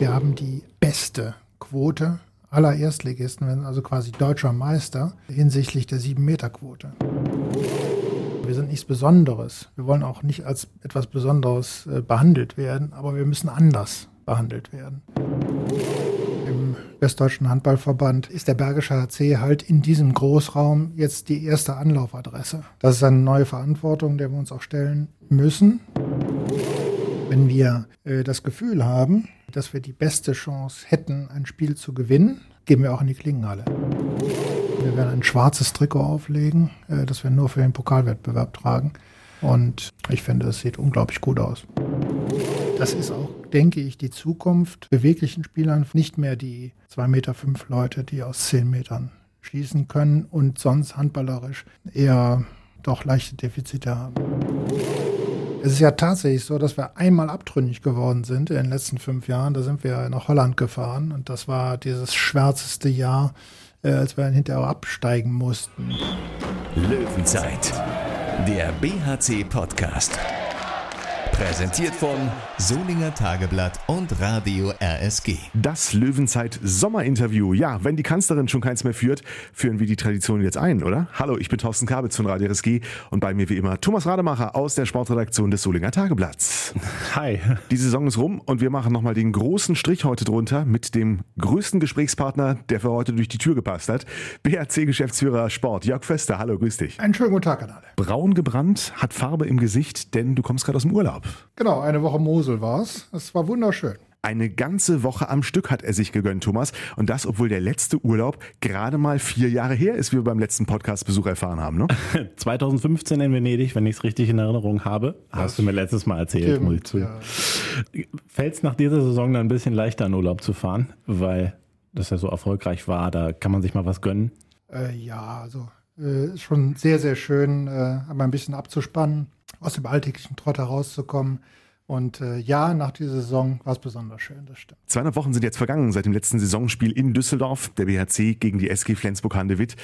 Wir haben die beste Quote aller Erstligisten, also quasi deutscher Meister hinsichtlich der 7-Meter-Quote. Wir sind nichts Besonderes. Wir wollen auch nicht als etwas Besonderes äh, behandelt werden, aber wir müssen anders behandelt werden. Im Westdeutschen Handballverband ist der Bergische HC halt in diesem Großraum jetzt die erste Anlaufadresse. Das ist eine neue Verantwortung, der wir uns auch stellen müssen. Wenn wir äh, das Gefühl haben, dass wir die beste Chance hätten, ein Spiel zu gewinnen, gehen wir auch in die Klingenhalle. Wir werden ein schwarzes Trikot auflegen, äh, das wir nur für den Pokalwettbewerb tragen. Und ich finde, es sieht unglaublich gut aus. Das ist auch, denke ich, die Zukunft beweglichen Spielern. Nicht mehr die 2,5 Meter fünf Leute, die aus 10 Metern schießen können und sonst handballerisch eher doch leichte Defizite haben. Es ist ja tatsächlich so, dass wir einmal abtrünnig geworden sind in den letzten fünf Jahren. Da sind wir nach Holland gefahren und das war dieses schwärzeste Jahr, äh, als wir dann hinterher absteigen mussten. Löwenzeit, der BHC-Podcast. Präsentiert von Solinger Tageblatt und Radio RSG. Das Löwenzeit Sommerinterview. Ja, wenn die Kanzlerin schon keins mehr führt, führen wir die Tradition jetzt ein, oder? Hallo, ich bin Thorsten Kabitz von Radio RSG und bei mir wie immer Thomas Rademacher aus der Sportredaktion des Solinger Tageblatts. Hi. Die Saison ist rum und wir machen nochmal den großen Strich heute drunter mit dem größten Gesprächspartner, der für heute durch die Tür gepasst hat. BRC-Geschäftsführer Sport, Jörg Föster. Hallo, grüß dich. Einen schönen guten Tag an alle. Braun gebrannt, hat Farbe im Gesicht, denn du kommst gerade aus dem Urlaub. Genau, eine Woche Mosel war es. Es war wunderschön. Eine ganze Woche am Stück hat er sich gegönnt, Thomas. Und das, obwohl der letzte Urlaub gerade mal vier Jahre her ist, wie wir beim letzten Podcast-Besuch erfahren haben. Ne? 2015 in Venedig, wenn ich es richtig in Erinnerung habe. Das hast du mir letztes Mal erzählt, Stimmt, muss ich zu. ja. Fällt es nach dieser Saison dann ein bisschen leichter in Urlaub zu fahren, weil das ja so erfolgreich war, da kann man sich mal was gönnen. Äh, ja, also äh, ist schon sehr, sehr schön, äh, einmal ein bisschen abzuspannen, aus dem alltäglichen Trott herauszukommen. Und äh, ja, nach dieser Saison war es besonders schön, das stimmt. 200 Wochen sind jetzt vergangen seit dem letzten Saisonspiel in Düsseldorf, der BHC gegen die SG Flensburg-Handewitt.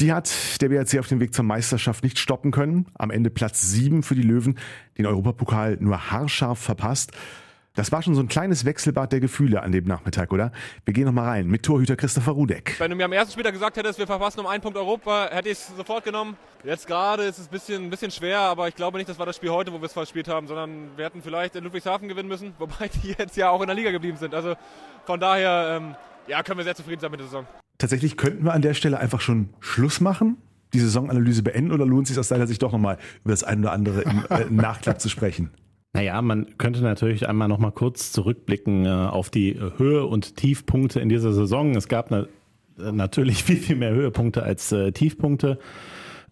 Die hat der BHC auf dem Weg zur Meisterschaft nicht stoppen können. Am Ende Platz 7 für die Löwen, den Europapokal nur haarscharf verpasst. Das war schon so ein kleines Wechselbad der Gefühle an dem Nachmittag, oder? Wir gehen noch mal rein mit Torhüter Christopher Rudek. Wenn du mir am ersten Spieltag gesagt hättest, wir verpassen um einen Punkt Europa, hätte ich es sofort genommen. Jetzt gerade ist es ein bisschen, ein bisschen schwer, aber ich glaube nicht, das war das Spiel heute, wo wir es verspielt haben, sondern wir hätten vielleicht in Ludwigshafen gewinnen müssen, wobei die jetzt ja auch in der Liga geblieben sind. Also von daher, ähm, ja, können wir sehr zufrieden sein mit der Saison. Tatsächlich könnten wir an der Stelle einfach schon Schluss machen, die Saisonanalyse beenden oder lohnt es sich aus deiner Sicht doch nochmal über das eine oder andere im äh, Nachklapp zu sprechen? Naja, man könnte natürlich einmal noch mal kurz zurückblicken äh, auf die Höhe- und Tiefpunkte in dieser Saison. Es gab na natürlich viel, viel mehr Höhepunkte als äh, Tiefpunkte.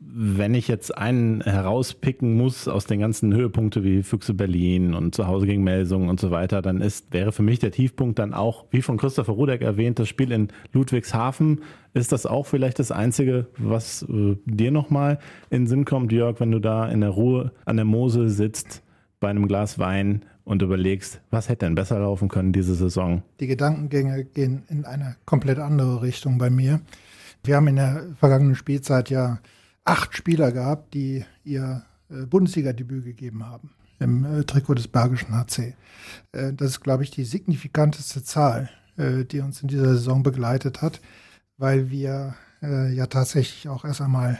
Wenn ich jetzt einen herauspicken muss aus den ganzen Höhepunkte wie Füchse Berlin und zu Hause gegen Melsungen und so weiter, dann ist, wäre für mich der Tiefpunkt dann auch, wie von Christopher Rudek erwähnt, das Spiel in Ludwigshafen. Ist das auch vielleicht das Einzige, was äh, dir nochmal in Sinn kommt, Jörg, wenn du da in der Ruhe an der Mosel sitzt? Bei einem Glas Wein und überlegst, was hätte denn besser laufen können diese Saison? Die Gedankengänge gehen in eine komplett andere Richtung bei mir. Wir haben in der vergangenen Spielzeit ja acht Spieler gehabt, die ihr äh, Bundesliga-Debüt gegeben haben im äh, Trikot des Bergischen HC. Äh, das ist, glaube ich, die signifikanteste Zahl, die uns in dieser Saison begleitet hat, weil wir ja tatsächlich auch erst einmal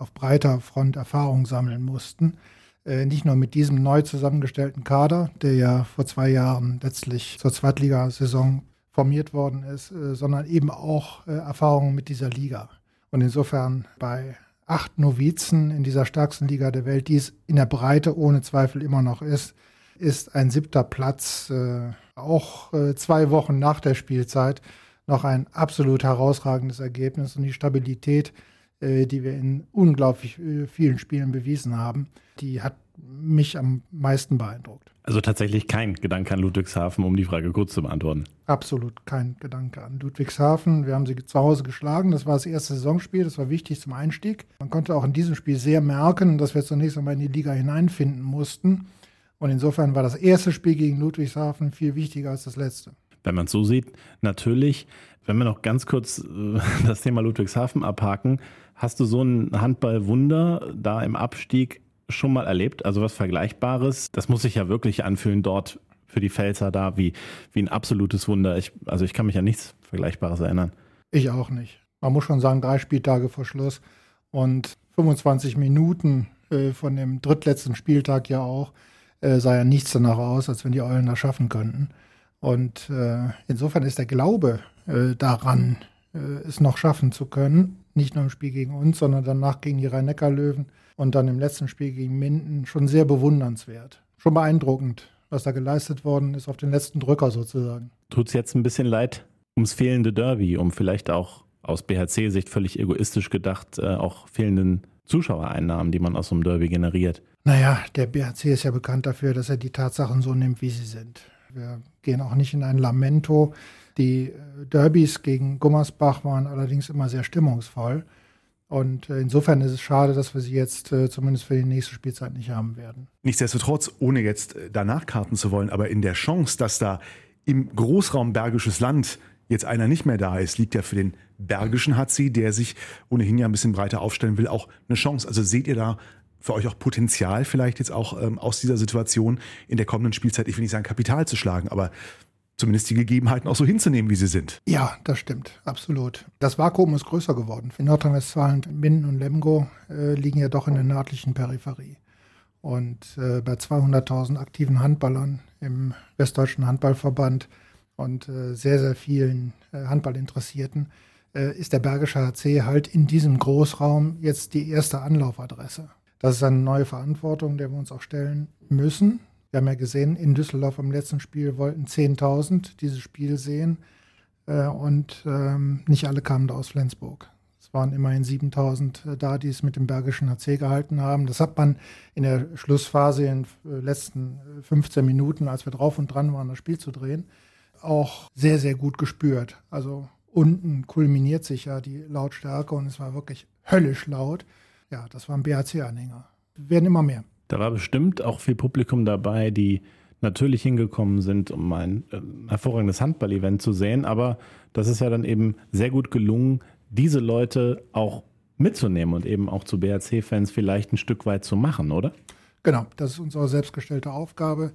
auf breiter Front Erfahrung sammeln mussten. Äh, nicht nur mit diesem neu zusammengestellten Kader, der ja vor zwei Jahren letztlich zur Zweitligasaison formiert worden ist, äh, sondern eben auch äh, Erfahrungen mit dieser Liga. Und insofern bei acht Novizen in dieser stärksten Liga der Welt, die es in der Breite ohne Zweifel immer noch ist, ist ein siebter Platz auch zwei Wochen nach der Spielzeit noch ein absolut herausragendes Ergebnis und die Stabilität, die wir in unglaublich äh, vielen Spielen bewiesen haben, die hat mich am meisten beeindruckt. Also tatsächlich kein Gedanke an Ludwigshafen, um die Frage kurz zu beantworten. Absolut kein Gedanke an Ludwigshafen. Wir haben sie zu Hause geschlagen. Das war das erste Saisonspiel. Das war wichtig zum Einstieg. Man konnte auch in diesem Spiel sehr merken, dass wir zunächst einmal in die Liga hineinfinden mussten. Und insofern war das erste Spiel gegen Ludwigshafen viel wichtiger als das letzte. Wenn man es so sieht, natürlich, wenn wir noch ganz kurz äh, das Thema Ludwigshafen abhaken, hast du so ein Handballwunder da im Abstieg schon mal erlebt? Also was Vergleichbares? Das muss sich ja wirklich anfühlen, dort für die Pfälzer da wie, wie ein absolutes Wunder. Ich, also ich kann mich an nichts Vergleichbares erinnern. Ich auch nicht. Man muss schon sagen, drei Spieltage vor Schluss und 25 Minuten äh, von dem drittletzten Spieltag ja auch, äh, sah ja nichts danach aus, als wenn die Eulen das schaffen könnten. Und äh, insofern ist der Glaube äh, daran, äh, es noch schaffen zu können, nicht nur im Spiel gegen uns, sondern danach gegen die Rhein-Neckar-Löwen und dann im letzten Spiel gegen Minden schon sehr bewundernswert. Schon beeindruckend, was da geleistet worden ist auf den letzten Drücker sozusagen. Tut es jetzt ein bisschen leid ums fehlende Derby, um vielleicht auch aus BHC-Sicht völlig egoistisch gedacht, äh, auch fehlenden Zuschauereinnahmen, die man aus so einem Derby generiert. Naja, der BHC ist ja bekannt dafür, dass er die Tatsachen so nimmt, wie sie sind. Wir gehen auch nicht in ein Lamento. Die äh, Derbys gegen Gummersbach waren allerdings immer sehr stimmungsvoll. Und äh, insofern ist es schade, dass wir sie jetzt äh, zumindest für die nächste Spielzeit nicht haben werden. Nichtsdestotrotz, ohne jetzt danach karten zu wollen, aber in der Chance, dass da im Großraum Bergisches Land jetzt einer nicht mehr da ist, liegt ja für den Bergischen HC, der sich ohnehin ja ein bisschen breiter aufstellen will, auch eine Chance. Also seht ihr da für euch auch Potenzial, vielleicht jetzt auch ähm, aus dieser Situation in der kommenden Spielzeit, ich will nicht sagen Kapital zu schlagen, aber zumindest die Gegebenheiten auch so hinzunehmen, wie sie sind. Ja, das stimmt, absolut. Das Vakuum ist größer geworden. In Nordrhein-Westfalen, Minden und Lemgo äh, liegen ja doch in der nördlichen Peripherie. Und äh, bei 200.000 aktiven Handballern im Westdeutschen Handballverband und äh, sehr, sehr vielen äh, Handballinteressierten äh, ist der Bergische HC halt in diesem Großraum jetzt die erste Anlaufadresse. Das ist eine neue Verantwortung, der wir uns auch stellen müssen. Wir haben ja gesehen, in Düsseldorf im letzten Spiel wollten 10.000 dieses Spiel sehen äh, und ähm, nicht alle kamen da aus Flensburg. Es waren immerhin 7.000 äh, da, die es mit dem Bergischen HC gehalten haben. Das hat man in der Schlussphase in den äh, letzten 15 Minuten, als wir drauf und dran waren, das Spiel zu drehen, auch sehr, sehr gut gespürt. Also unten kulminiert sich ja die Lautstärke und es war wirklich höllisch laut. Ja, das waren BHC-Anhänger. Werden immer mehr. Da war bestimmt auch viel Publikum dabei, die natürlich hingekommen sind, um ein äh, hervorragendes Handball-Event zu sehen. Aber das ist ja dann eben sehr gut gelungen, diese Leute auch mitzunehmen und eben auch zu BHC-Fans vielleicht ein Stück weit zu machen, oder? Genau, das ist unsere selbstgestellte Aufgabe,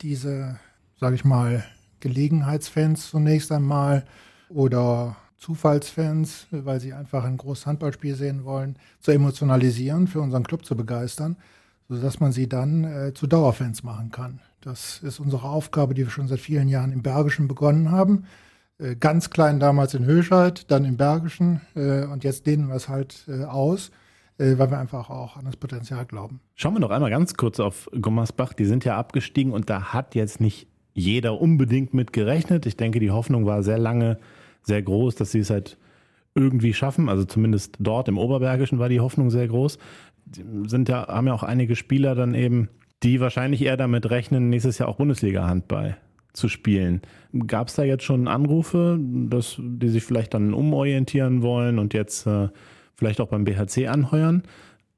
diese, sage ich mal, Gelegenheitsfans zunächst einmal oder Zufallsfans, weil sie einfach ein großes Handballspiel sehen wollen, zu emotionalisieren, für unseren Club zu begeistern, sodass man sie dann äh, zu Dauerfans machen kann. Das ist unsere Aufgabe, die wir schon seit vielen Jahren im Bergischen begonnen haben. Äh, ganz klein damals in Höscheid, dann im Bergischen äh, und jetzt dehnen wir es halt äh, aus äh, weil wir einfach auch an das Potenzial glauben. Schauen wir noch einmal ganz kurz auf Gummersbach. Die sind ja abgestiegen und da hat jetzt nicht jeder unbedingt mit gerechnet. Ich denke, die Hoffnung war sehr lange sehr groß, dass sie es halt irgendwie schaffen. Also zumindest dort im Oberbergischen war die Hoffnung sehr groß. Sind ja, haben ja auch einige Spieler dann eben, die wahrscheinlich eher damit rechnen, nächstes Jahr auch Bundesliga-Handball zu spielen. Gab es da jetzt schon Anrufe, dass die sich vielleicht dann umorientieren wollen und jetzt äh, vielleicht auch beim BHC anheuern?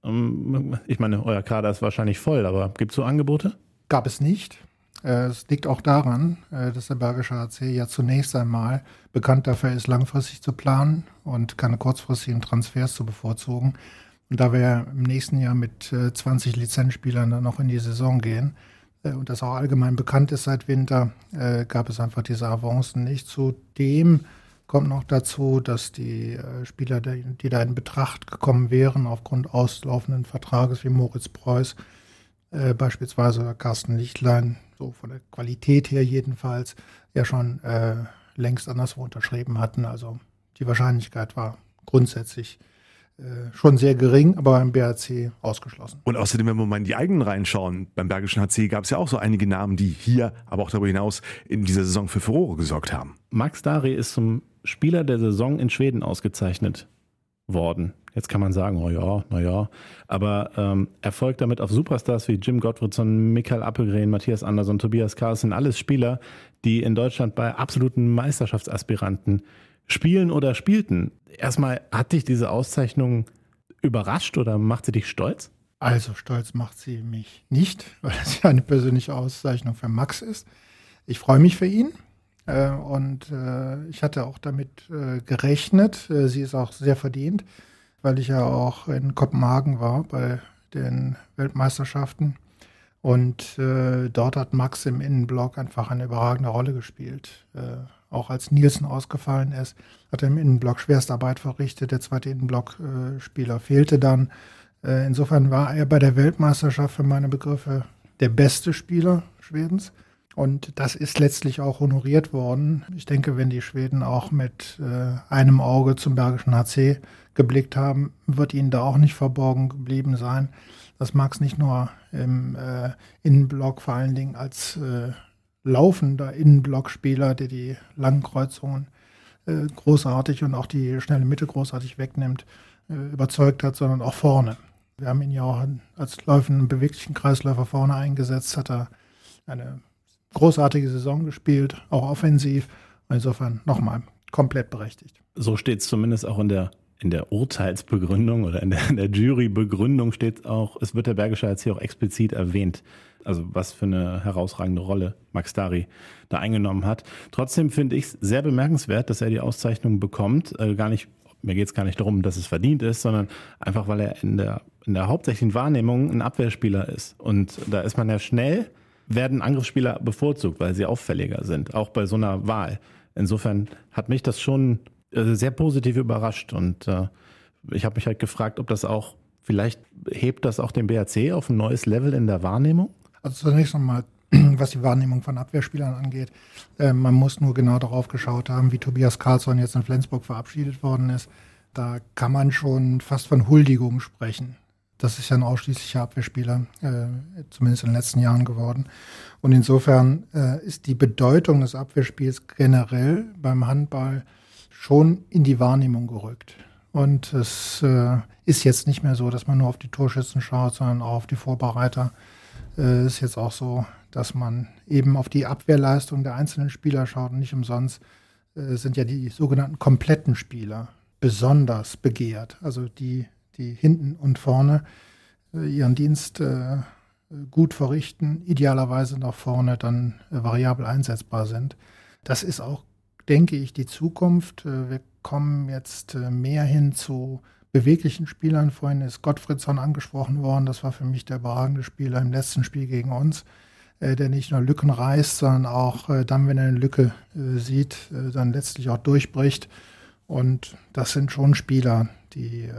Ähm, ich meine, euer Kader ist wahrscheinlich voll, aber gibt es so Angebote? Gab es nicht. Äh, es liegt auch daran, äh, dass der Bergische HC ja zunächst einmal bekannt dafür ist, langfristig zu planen und keine kurzfristigen Transfers zu bevorzugen. Und da wir im nächsten Jahr mit 20 äh, Lizenzspielern dann noch in die Saison gehen und das auch allgemein bekannt ist seit Winter, gab es einfach diese Avancen nicht. Zudem kommt noch dazu, dass die Spieler, die da in Betracht gekommen wären, aufgrund auslaufenden Vertrages wie Moritz Preuß, beispielsweise Carsten Lichtlein, so von der Qualität her jedenfalls, ja schon äh, längst anderswo unterschrieben hatten. Also die Wahrscheinlichkeit war grundsätzlich äh, schon sehr gering, aber beim BHC ausgeschlossen. Und außerdem, wenn wir mal in die eigenen reinschauen, beim Bergischen HC gab es ja auch so einige Namen, die hier, aber auch darüber hinaus in dieser Saison für Furore gesorgt haben. Max Dari ist zum Spieler der Saison in Schweden ausgezeichnet worden. Jetzt kann man sagen, oh ja, naja. Aber ähm, Erfolg damit auf Superstars wie Jim Gottfriedson, Michael Appelgren, Matthias Andersson, Tobias Carlsen, alles Spieler, die in Deutschland bei absoluten Meisterschaftsaspiranten spielen oder spielten. Erstmal, hat dich diese Auszeichnung überrascht oder macht sie dich stolz? Also stolz macht sie mich nicht, weil es ja eine persönliche Auszeichnung für Max ist. Ich freue mich für ihn äh, und äh, ich hatte auch damit äh, gerechnet. Äh, sie ist auch sehr verdient weil ich ja auch in Kopenhagen war bei den Weltmeisterschaften Und äh, dort hat Max im Innenblock einfach eine überragende Rolle gespielt. Auch als Nielsen ausgefallen ist, hat er im Innenblock Schwerstarbeit verrichtet. Der zweite Innenblockspieler fehlte dann. Äh, insofern war er bei der Weltmeisterschaft für meine Begriffe der beste Spieler Schwedens. Und das ist letztlich auch honoriert worden. Ich denke, wenn die Schweden auch mit äh, einem Auge zum Bergischen HC geblickt haben, wird ihnen da auch nicht verborgen geblieben sein, dass Max nicht nur im äh, Innenblock vor allen Dingen als laufender Innenblockspieler, der die langen Kreuzungen äh, großartig und auch die schnelle Mitte großartig wegnimmt, äh, überzeugt hat, sondern auch vorne. Wir haben ihn ja auch als läufenden, beweglichen Kreisläufer vorne eingesetzt, hat er eine großartige Saison gespielt, auch offensiv. Insofern nochmal komplett berechtigt. So steht es zumindest auch in der in der Urteilsbegründung oder in der, in der Jurybegründung steht auch, es wird der Bergische jetzt hier auch explizit erwähnt. Also was für eine herausragende Rolle Max Dari da eingenommen hat. Trotzdem finde ich es sehr bemerkenswert, dass er die Auszeichnung bekommt. Äh, gar nicht, mir geht es gar nicht darum, dass es verdient ist, sondern einfach, weil er in der, in der hauptsächlichen Wahrnehmung ein Abwehrspieler ist. Und da ist man ja schnell werden Angriffsspieler bevorzugt, weil sie auffälliger sind, auch bei so einer Wahl. Insofern hat mich das schon äh, sehr positiv überrascht und äh, ich habe mich halt gefragt, ob das auch, vielleicht hebt das auch den BRC auf ein neues Level in der Wahrnehmung? Also zunächst nochmal, was die Wahrnehmung von Abwehrspielern angeht. Äh, man muss nur genau darauf geschaut haben, wie Tobias Karlsson jetzt in Flensburg verabschiedet worden ist. Da kann man schon fast von Huldigung sprechen. Das ist ja ein ausschließlicher Abwehrspieler, äh, zumindest in den letzten Jahren geworden. Und insofern äh, ist die Bedeutung des Abwehrspiels generell beim Handball schon in die Wahrnehmung gerückt. Und es äh, ist jetzt nicht mehr so, dass man nur auf die Torschützen schaut, sondern auch auf die Vorbereiter. Es äh, ist jetzt auch so, dass man eben auf die Abwehrleistung der einzelnen Spieler schaut. Und nicht umsonst äh, sind ja die sogenannten kompletten Spieler besonders begehrt. Also die die hinten und vorne äh, ihren Dienst äh, gut verrichten, idealerweise nach vorne dann äh, variabel einsetzbar sind. Das ist auch, denke ich, die Zukunft. wir kommen jetzt mehr hin zu beweglichen Spielern. Vorhin ist Gottfriedsson angesprochen worden. Das war für mich der überragende Spieler im letzten Spiel gegen uns, der nicht nur Lücken reißt, sondern auch dann, wenn er eine Lücke sieht, dann letztlich auch durchbricht. Und das sind schon Spieler, die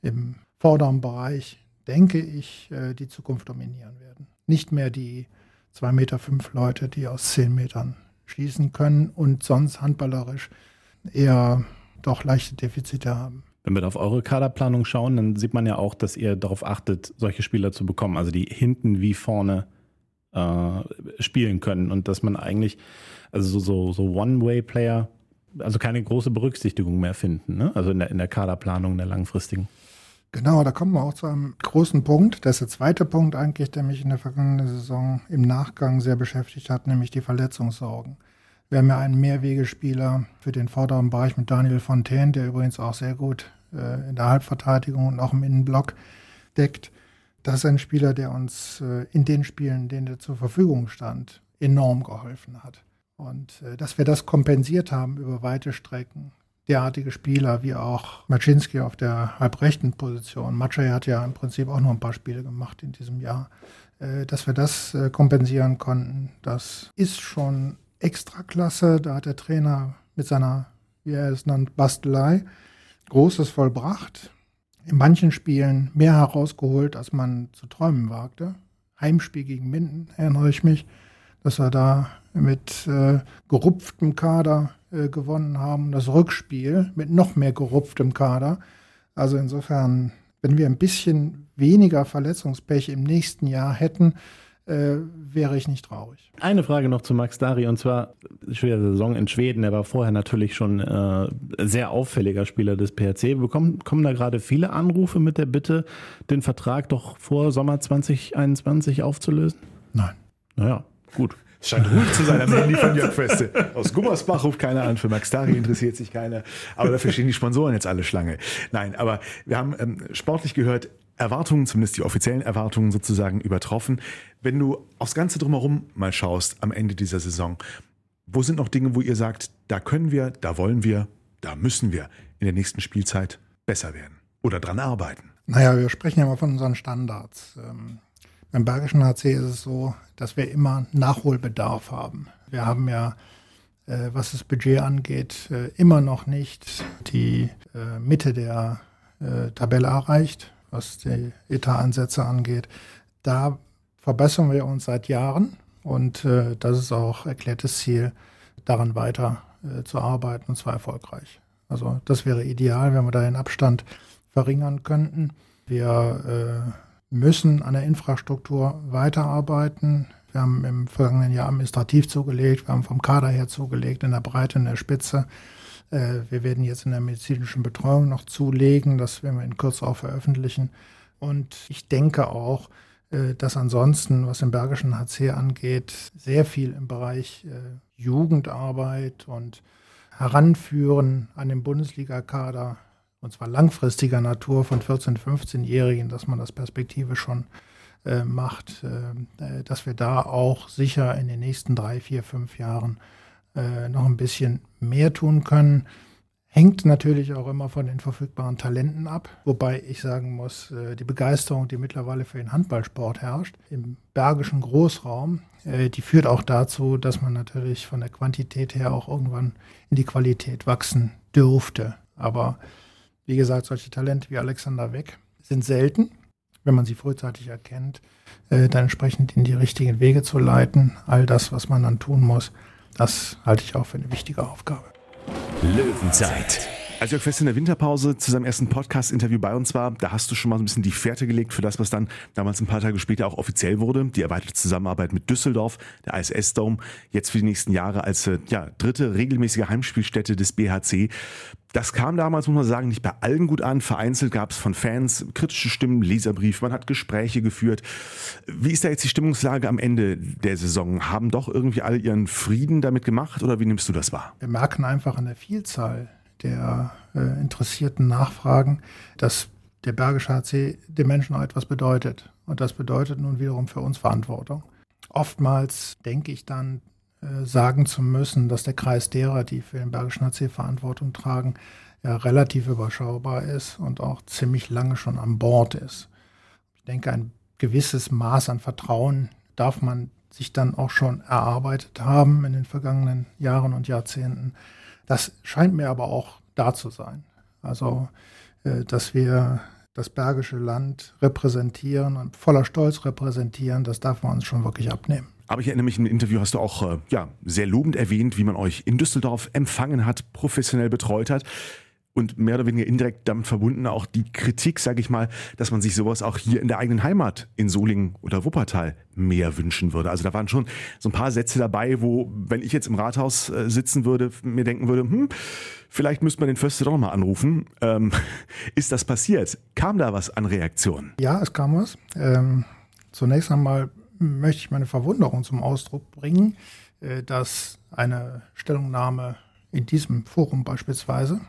im vorderen Bereich, denke ich, äh, die Zukunft dominieren werden. Nicht mehr die 2,5 Meter fünf Leute, die aus 10 Metern schießen können und sonst handballerisch eher doch leichte Defizite haben. Wenn wir auf eure Kaderplanung schauen, dann sieht man ja auch, dass ihr darauf achtet, solche Spieler zu bekommen, also die hinten wie vorne äh, spielen können und dass man eigentlich, also so, so One-Way-Player, also keine große Berücksichtigung mehr finden, ne? also in der, in der Kaderplanung, der langfristigen. Genau, da kommen wir auch zu einem großen Punkt. Das ist der zweite Punkt eigentlich, der mich in der vergangenen Saison im Nachgang sehr beschäftigt hat, nämlich die Verletzungssorgen. Wir haben ja einen Mehrwegespieler für den vorderen Bereich mit Daniel Fontaine, der übrigens auch sehr gut äh, in der Halbverteidigung und auch im Innenblock deckt. Das ist ein Spieler, der uns äh, in den Spielen, denen er zur Verfügung stand, enorm geholfen hat. Und äh, dass wir das kompensiert haben über weite Strecken, derartige Spieler wie auch Maczynski auf der halbrechten Position. Maciej hat ja im Prinzip auch nur ein paar Spiele gemacht in diesem Jahr. Äh, dass wir das äh, kompensieren konnten, das ist schon extra klasse. Da hat der Trainer mit seiner, wie er es nennt, Bastelei Großes vollbracht. In manchen Spielen mehr herausgeholt, als man zu träumen wagte. Heimspiel gegen Minden, erinnere ich mich, dass er da mit äh, gerupftem Kader äh, gewonnen haben. Das Rückspiel mit noch mehr gerupftem Kader. Also insofern, wenn wir ein bisschen weniger Verletzungspech im nächsten Jahr hätten, äh, wäre ich nicht traurig. Eine Frage noch zu Max Dari und zwar der Saison in Schweden. Er war vorher natürlich schon äh, sehr auffälliger Spieler des PRC. Bekommen, kommen da gerade viele Anrufe mit der Bitte, den Vertrag doch vor Sommer 2021 aufzulösen? Nein. Naja, gut. Scheint ruhig zu sein am Handy von Jörg Feste. Aus Gummersbach ruft keiner an, für Max Dari interessiert sich keiner. Aber dafür stehen die Sponsoren jetzt alle Schlange. Nein, aber wir haben ähm, sportlich gehört, Erwartungen, zumindest die offiziellen Erwartungen sozusagen übertroffen. Wenn du aufs Ganze drumherum mal schaust am Ende dieser Saison, wo sind noch Dinge, wo ihr sagt, da können wir, da wollen wir, da müssen wir in der nächsten Spielzeit besser werden oder dran arbeiten? Naja, wir sprechen ja immer von unseren Standards. Beim Bergischen HC ist es so, dass wir immer Nachholbedarf haben. Wir haben ja, äh, was das Budget angeht, äh, immer noch nicht die äh, Mitte der äh, Tabelle erreicht, was die Etatansätze angeht. Da verbessern wir uns seit Jahren und äh, das ist auch erklärtes Ziel, daran weiter äh, zu arbeiten und zwar erfolgreich. Also das wäre ideal, wenn wir da den Abstand verringern könnten. Wir müssen an der Infrastruktur weiterarbeiten. Wir haben im vergangenen Jahr administrativ zugelegt, wir haben vom Kader her zugelegt, in der Breite, in der Spitze. Äh, wir werden jetzt in der medizinischen Betreuung noch zulegen, das werden wir in Kürze auch veröffentlichen. Und ich denke auch, äh, dass ansonsten, was den Bergischen HC angeht, sehr viel im Bereich äh, Jugendarbeit und Heranführen an den Bundesliga-Kader und zwar langfristiger Natur von 14-, 15-Jährigen, dass man das Perspektive schon äh, macht, äh, dass wir da auch sicher in den nächsten drei, vier, fünf Jahren äh, noch ein bisschen mehr tun können. Hängt natürlich auch immer von den verfügbaren Talenten ab, wobei ich sagen muss, äh, die Begeisterung, die mittlerweile für den Handballsport herrscht, im bergischen Großraum, äh, die führt auch dazu, dass man natürlich von der Quantität her auch irgendwann in die Qualität wachsen dürfte. Aber wie gesagt, solche Talente wie Alexander Weck sind selten. Wenn man sie frühzeitig erkennt, äh, dann entsprechend in die richtigen Wege zu leiten. All das, was man dann tun muss, das halte ich auch für eine wichtige Aufgabe. Löwenzeit. Als Jörg Fest in der Winterpause zu seinem ersten Podcast-Interview bei uns war, da hast du schon mal so ein bisschen die Fährte gelegt für das, was dann damals ein paar Tage später auch offiziell wurde. Die erweiterte Zusammenarbeit mit Düsseldorf, der ISS Dome, jetzt für die nächsten Jahre als äh, ja, dritte regelmäßige Heimspielstätte des BHC. Das kam damals, muss man sagen, nicht bei allen gut an. Vereinzelt gab es von Fans kritische Stimmen, Leserbrief, man hat Gespräche geführt. Wie ist da jetzt die Stimmungslage am Ende der Saison? Haben doch irgendwie alle ihren Frieden damit gemacht oder wie nimmst du das wahr? Wir merken einfach an der Vielzahl der äh, interessierten Nachfragen, dass der Bergische HC dem Menschen auch etwas bedeutet. Und das bedeutet nun wiederum für uns Verantwortung. Oftmals denke ich dann, äh, sagen zu müssen, dass der Kreis derer, die für den Bergischen HC Verantwortung tragen, ja relativ überschaubar ist und auch ziemlich lange schon an Bord ist. Ich denke, ein gewisses Maß an Vertrauen darf man sich dann auch schon erarbeitet haben in den vergangenen Jahren und Jahrzehnten. Das scheint mir aber auch da zu sein. Also, äh, dass wir das Bergische Land repräsentieren und voller Stolz repräsentieren, das darf man uns schon wirklich abnehmen. Aber ich erinnere mich, im Interview hast du auch äh, ja, sehr lobend erwähnt, wie man euch in Düsseldorf empfangen hat, professionell betreut hat und mehr oder weniger indirekt damit verbunden auch die Kritik, sage ich mal, dass man sich sowas auch hier in der eigenen Heimat in Solingen oder Wuppertal mehr wünschen würde. Also da waren schon so ein paar Sätze dabei, wo, wenn ich jetzt im Rathaus äh, sitzen würde, mir denken würde, hm, vielleicht müsste man den Förster doch nochmal anrufen. Ähm, ist das passiert? Kam da was an Reaktionen? Ja, es kam was. Ähm, zunächst einmal möchte ich meine Verwunderung zum Ausdruck bringen, äh, dass eine Stellungnahme in diesem Forum beispielsweise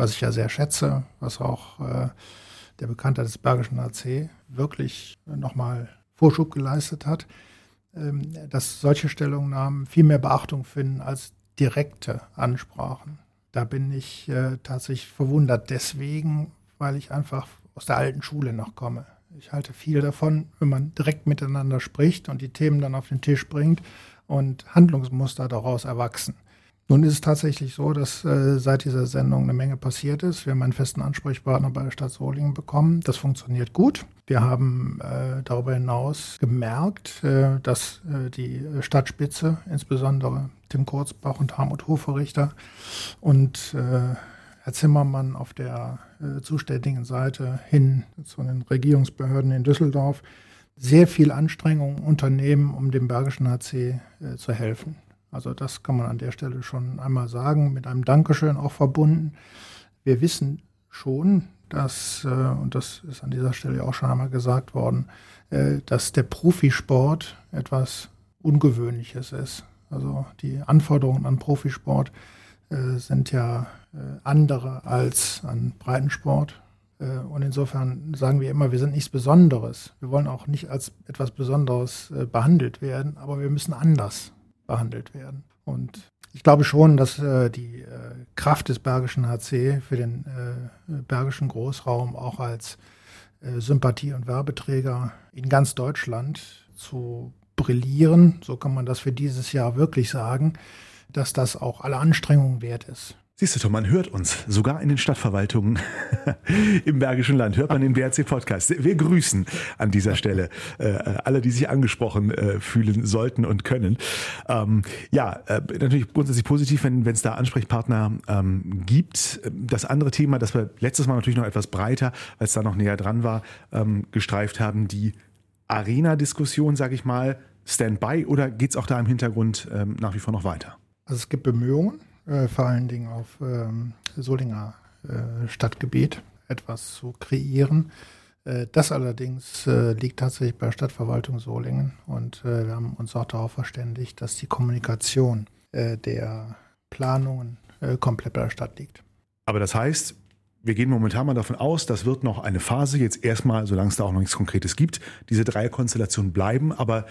was ich ja sehr schätze, was auch äh, der Bekannter des Bergischen AC wirklich nochmal Vorschub geleistet hat, ähm, dass solche Stellungnahmen viel mehr Beachtung finden als direkte Ansprachen. Da bin ich äh, tatsächlich verwundert deswegen, weil ich einfach aus der alten Schule noch komme. Ich halte viel davon, wenn man direkt miteinander spricht und die Themen dann auf den Tisch bringt und Handlungsmuster daraus erwachsen. Nun ist es tatsächlich so, dass äh, seit dieser Sendung eine Menge passiert ist. Wir haben einen festen Ansprechpartner bei der Stadt Solingen bekommen. Das funktioniert gut. Wir haben äh, darüber hinaus gemerkt, äh, dass äh, die Stadtspitze, insbesondere Tim Kurzbach und Harmut Hoferichter und äh, Herr Zimmermann auf der äh, zuständigen Seite hin zu den Regierungsbehörden in Düsseldorf, sehr viel Anstrengungen unternehmen, um dem Bergischen HC zu helfen. Also das kann man an der Stelle schon einmal sagen, mit einem Dankeschön auch verbunden. Wir wissen schon, dass, äh, und das ist an dieser Stelle auch schon einmal gesagt worden, äh, dass der Profisport etwas Ungewöhnliches ist. Also die Anforderungen an Profisport äh, sind ja andere als an Breitensport. Und insofern sagen wir immer, wir sind nichts Besonderes. Wir wollen auch nicht als etwas Besonderes behandelt werden, aber wir müssen anders behandelt werden. Und ich glaube schon, dass äh, die äh, Kraft des Bergischen HC für den äh, Bergischen Großraum auch als äh, Sympathie und Werbeträger in ganz Deutschland zu brillieren, so kann man das für dieses Jahr wirklich sagen, dass das auch alle Anstrengungen wert ist. Siehst du, Tom, man hört uns sogar in den Stadtverwaltungen im Bergischen Land, hört man den BRC-Podcast. Wir grüßen an dieser Stelle äh, alle, die sich angesprochen äh, fühlen sollten und können. Ähm, ja, äh, natürlich grundsätzlich positiv, wenn es da Ansprechpartner ähm, gibt. Das andere Thema, das wir letztes Mal natürlich noch etwas breiter, es da noch näher dran war, ähm, gestreift haben, die Arena-Diskussion, sage ich mal, Standby oder geht es auch da im Hintergrund ähm, nach wie vor noch weiter? Also es gibt Bemühungen äh, vor allen Dingen auf ähm, Solinger äh, Stadtgebiet etwas zu kreieren. Äh, das allerdings äh, liegt tatsächlich bei Stadtverwaltung Solingen und äh, wir haben uns auch darauf verständigt, dass die Kommunikation der Planungen komplett bei der Stadt liegt. Aber das heißt, wir gehen momentan mal davon aus, das wird noch eine Phase, jetzt erstmal, solange es da auch noch nichts Konkretes gibt, diese drei Konstellationen bleiben, aber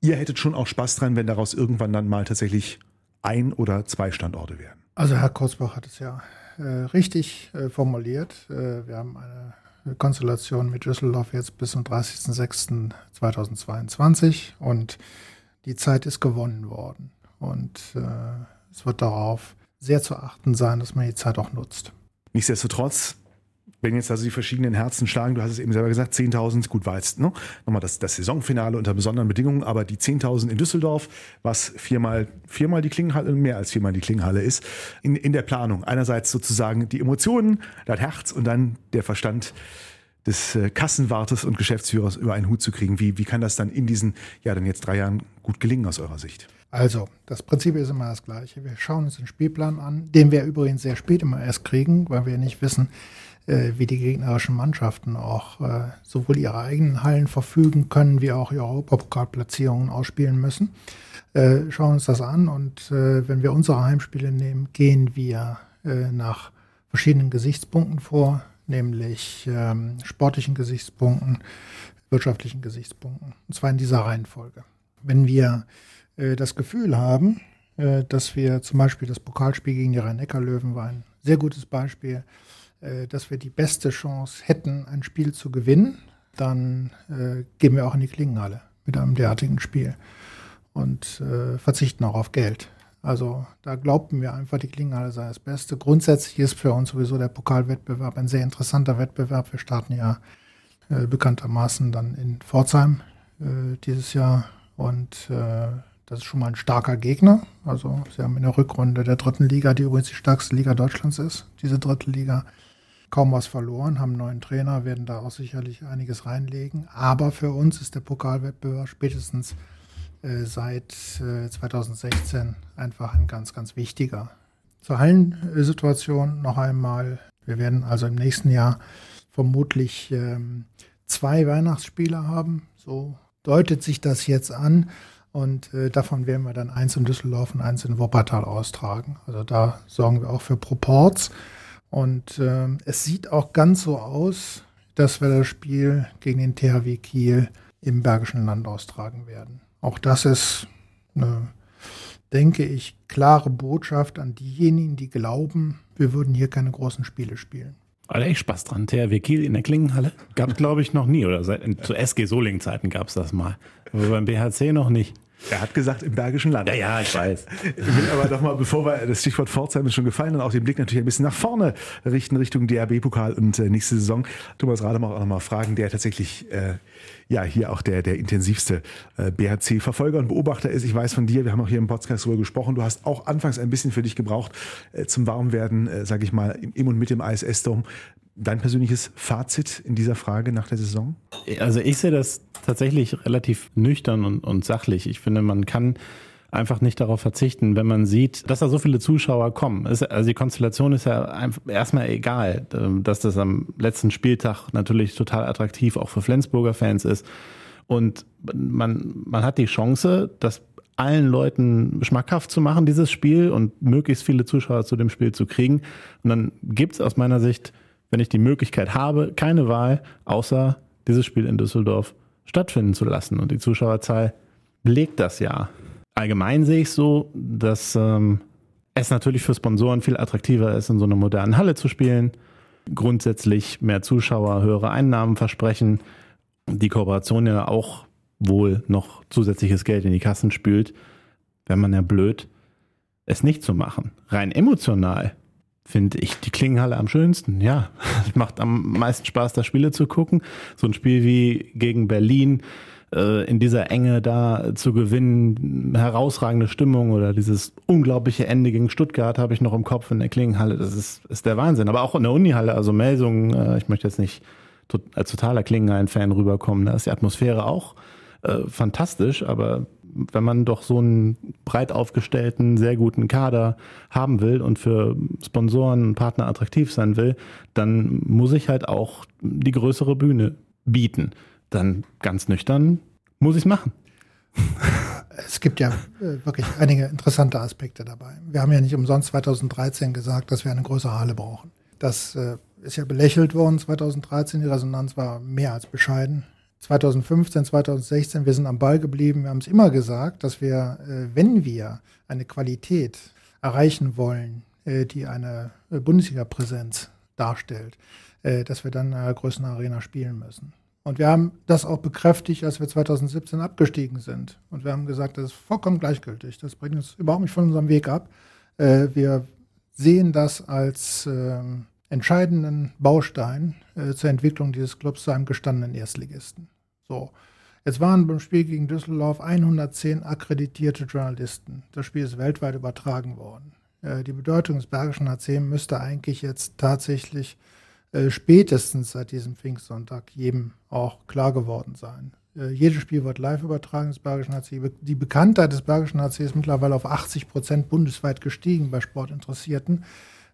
ihr hättet schon auch Spaß dran, wenn daraus irgendwann dann mal tatsächlich ein oder zwei Standorte werden. Also Herr Kurzbach hat es ja äh, richtig äh, formuliert. Äh, wir haben eine Konstellation mit Düsseldorf jetzt bis zum 30.06.2022 und die Zeit ist gewonnen worden. Und äh, es wird darauf sehr zu achten sein, dass man die Zeit auch nutzt. Nichtsdestotrotz wenn jetzt also die verschiedenen Herzen schlagen, du hast es eben selber gesagt, 10.000, gut war jetzt ne? nochmal das, das Saisonfinale unter besonderen Bedingungen, aber die 10.000 in Düsseldorf, was viermal, viermal die Klingenhalle, mehr als viermal die Klingenhalle ist, in, in der Planung. Einerseits sozusagen die Emotionen, das Herz und dann der Verstand des äh, Kassenwartes und Geschäftsführers über einen Hut zu kriegen. Wie, wie kann das dann in diesen, ja, dann jetzt drei Jahren gut gelingen aus eurer Sicht? Also, das Prinzip ist immer das gleiche. Wir schauen uns den Spielplan an, den wir übrigens sehr spät immer erst kriegen, weil wir nicht wissen, wie die gegnerischen Mannschaften auch äh, sowohl ihre eigenen Hallen verfügen können, wie auch ihre Europapokalplatzierungen ausspielen müssen. Äh, schauen uns das an und äh, wenn wir unsere Heimspiele nehmen, gehen wir äh, nach verschiedenen Gesichtspunkten vor, nämlich ähm, sportlichen Gesichtspunkten, wirtschaftlichen Gesichtspunkten, und zwar in dieser Reihenfolge. Wenn wir äh, das Gefühl haben, dass wir zum Beispiel das Pokalspiel gegen die Rhein-Neckar-Löwen war ein sehr gutes Beispiel, äh, dass wir die beste Chance hätten, ein Spiel zu gewinnen, dann äh, gehen wir auch in die Klingenhalle mit einem derartigen Spiel und äh, verzichten auch auf Geld. Also da glaubten wir einfach, die Klingenhalle sei das Beste. Grundsätzlich ist für uns sowieso der Pokalwettbewerb ein sehr interessanter Wettbewerb. Wir starten ja äh, bekanntermaßen dann in Pforzheim äh, dieses Jahr und äh, das ist schon mal ein starker Gegner. Also sie haben in der Rückrunde der dritten Liga, die übrigens die stärkste Liga Deutschlands ist, diese dritte Liga, kaum was verloren, haben einen neuen Trainer, werden da auch sicherlich einiges reinlegen. Aber für uns ist der Pokalwettbewerb spätestens äh, seit äh, 2016 einfach ein ganz, ganz wichtiger. Zur Hallensituation noch einmal. Wir werden also im nächsten Jahr vermutlich ähm, zwei Weihnachtsspiele haben. So deutet sich das jetzt an. Und äh, davon werden wir dann eins in Düsseldorf und eins in Wuppertal austragen. Also da sorgen wir auch für Proports. Und äh, es sieht auch ganz so aus, dass wir das Spiel gegen den THW Kiel im Bergischen Land austragen werden. Auch das ist eine, denke ich, klare Botschaft an diejenigen, die glauben, wir würden hier keine großen Spiele spielen. Alter, echt Spaß dran. THW Kiel in der Klingenhalle gab es, glaube ich, noch nie. Oder seit, zu SG Solingen-Zeiten gab es das mal. Aber beim BHC noch nicht. Er hat gesagt, im Bergischen Land. Ja, ja, ich weiß. Ich will aber doch mal, bevor wir, das Stichwort Pforzheim ist schon gefallen und auch den Blick natürlich ein bisschen nach vorne richten, Richtung DRB-Pokal und äh, nächste Saison. Thomas Rademer auch nochmal fragen, der tatsächlich, äh, ja, hier auch der, der intensivste äh, BHC-Verfolger und Beobachter ist. Ich weiß von dir, wir haben auch hier im Podcast darüber gesprochen, du hast auch anfangs ein bisschen für dich gebraucht äh, zum Warmwerden, äh, sage ich mal, im und mit dem ISS-Dom. Dein persönliches Fazit in dieser Frage nach der Saison? Also ich sehe das tatsächlich relativ nüchtern und, und sachlich. Ich finde, man kann einfach nicht darauf verzichten, wenn man sieht, dass da so viele Zuschauer kommen. also die Konstellation ist ja erstmal egal, ähm, dass das am letzten Spieltag natürlich total attraktiv auch für Flensburger Fans ist. Und man, man hat die Chance, das allen Leuten schmackhaft zu machen, dieses Spiel, und möglichst viele Zuschauer zu dem Spiel zu kriegen. Und dann gibt es aus meiner Sicht wenn ich die Möglichkeit habe, keine Wahl, außer dieses Spiel in Düsseldorf stattfinden zu lassen. Und die Zuschauerzahl belegt das ja. Allgemein sehe ich so, dass ähm, es natürlich für Sponsoren viel attraktiver ist, in so einer modernen Halle zu spielen. grundsätzlich mehr Zuschauer, höhere Einnahmen versprechen, die Kooperation ja auch wohl noch zusätzliches Geld in die Kassen spült, wäre man ja blöd, es nicht zu machen. Rein emotional finde ich die Klingenhalle am schönsten. Ja, es macht am meisten Spaß, da Spiele zu gucken. So ein Spiel wie gegen Berlin äh, in dieser Enge da zu gewinnen, herausragende Stimmung oder dieses unglaubliche Ende gegen Stuttgart habe ich noch im Kopf in der Klingenhalle. Das ist, ist der Wahnsinn. Aber auch in der Unihalle, also Melsungen, äh, ich möchte jetzt nicht als totaler Klingenhallen-Fan rüberkommen, da ist die Atmosphäre auch äh, fantastisch, aber wenn man doch so einen breit aufgestellten, sehr guten Kader haben will und für Sponsoren und Partner attraktiv sein will, dann muss ich halt auch die größere Bühne bieten. Dann ganz nüchtern muss ich es machen. Es gibt ja äh, wirklich einige interessante Aspekte dabei. Wir haben ja nicht umsonst 2013 gesagt, dass wir eine größere Halle brauchen. Das äh, ist ja belächelt worden 2013. Die Resonanz war mehr als bescheiden. 2015, 2016, wir sind am Ball geblieben. Wir haben es immer gesagt, dass wir, äh, wenn wir eine Qualität erreichen wollen, äh, die eine äh, Bundesliga-Präsenz darstellt, dass wir dann in einer größeren Arena spielen müssen. Und wir haben das auch bekräftigt, als wir 2017 abgestiegen sind. Und wir haben gesagt, das ist vollkommen gleichgültig. Das bringt uns überhaupt nicht von unserem Weg ab. Wir sehen das als ähm, entscheidenden Baustein zur Entwicklung dieses Clubs zu einem gestandenen Erstligisten. So. Jetzt waren beim Spiel gegen Düsseldorf 110 akkreditierte Journalisten. Das Spiel ist weltweit übertragen worden. Äh, die Bedeutung des Bergischen HC müsste eigentlich jetzt tatsächlich äh, spätestens seit diesem Pfingstsonntag jedem auch klar geworden sein. Äh, jedes Spiel wird live übertragen des Bergischen HC. Die Bekanntheit des Bergischen HC ist mittlerweile auf 80 Prozent bundesweit gestiegen bei Sportinteressierten.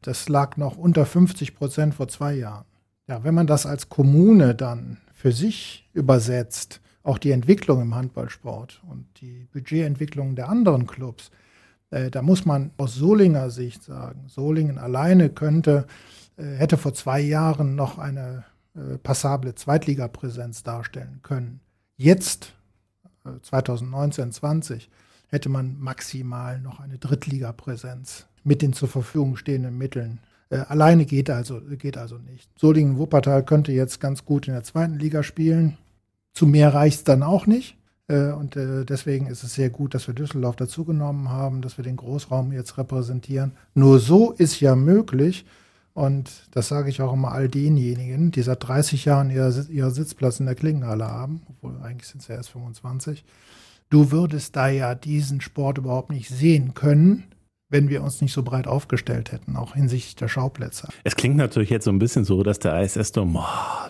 Das lag noch unter 50 Prozent vor zwei Jahren. Ja, wenn man das als Kommune dann für sich übersetzt, auch die Entwicklung im Handballsport und die Budgetentwicklung der anderen Clubs, äh, da muss man aus Solinger Sicht sagen, Solingen alleine könnte, äh, hätte vor zwei Jahren noch eine äh, passable Zweitligapräsenz darstellen können. Jetzt, 2019, 20, hätte man maximal noch eine Drittligapräsenz mit den zur Verfügung stehenden Mitteln äh, alleine geht also, geht also nicht. Solingen-Wuppertal könnte jetzt ganz gut in der zweiten Liga spielen. Zu mehr reicht es dann auch nicht. Äh, und äh, deswegen ist es sehr gut, dass wir Düsseldorf dazugenommen haben, dass wir den Großraum jetzt repräsentieren. Nur so ist ja möglich, und das sage ich auch immer all denjenigen, die seit 30 Jahren ihren ihr Sitzplatz in der Klingenhalle haben, obwohl eigentlich sind es ja erst 25. Du würdest da ja diesen Sport überhaupt nicht sehen können, wenn wir uns nicht so breit aufgestellt hätten, auch hinsichtlich der Schauplätze. Es klingt natürlich jetzt so ein bisschen so, dass der ISS-Dom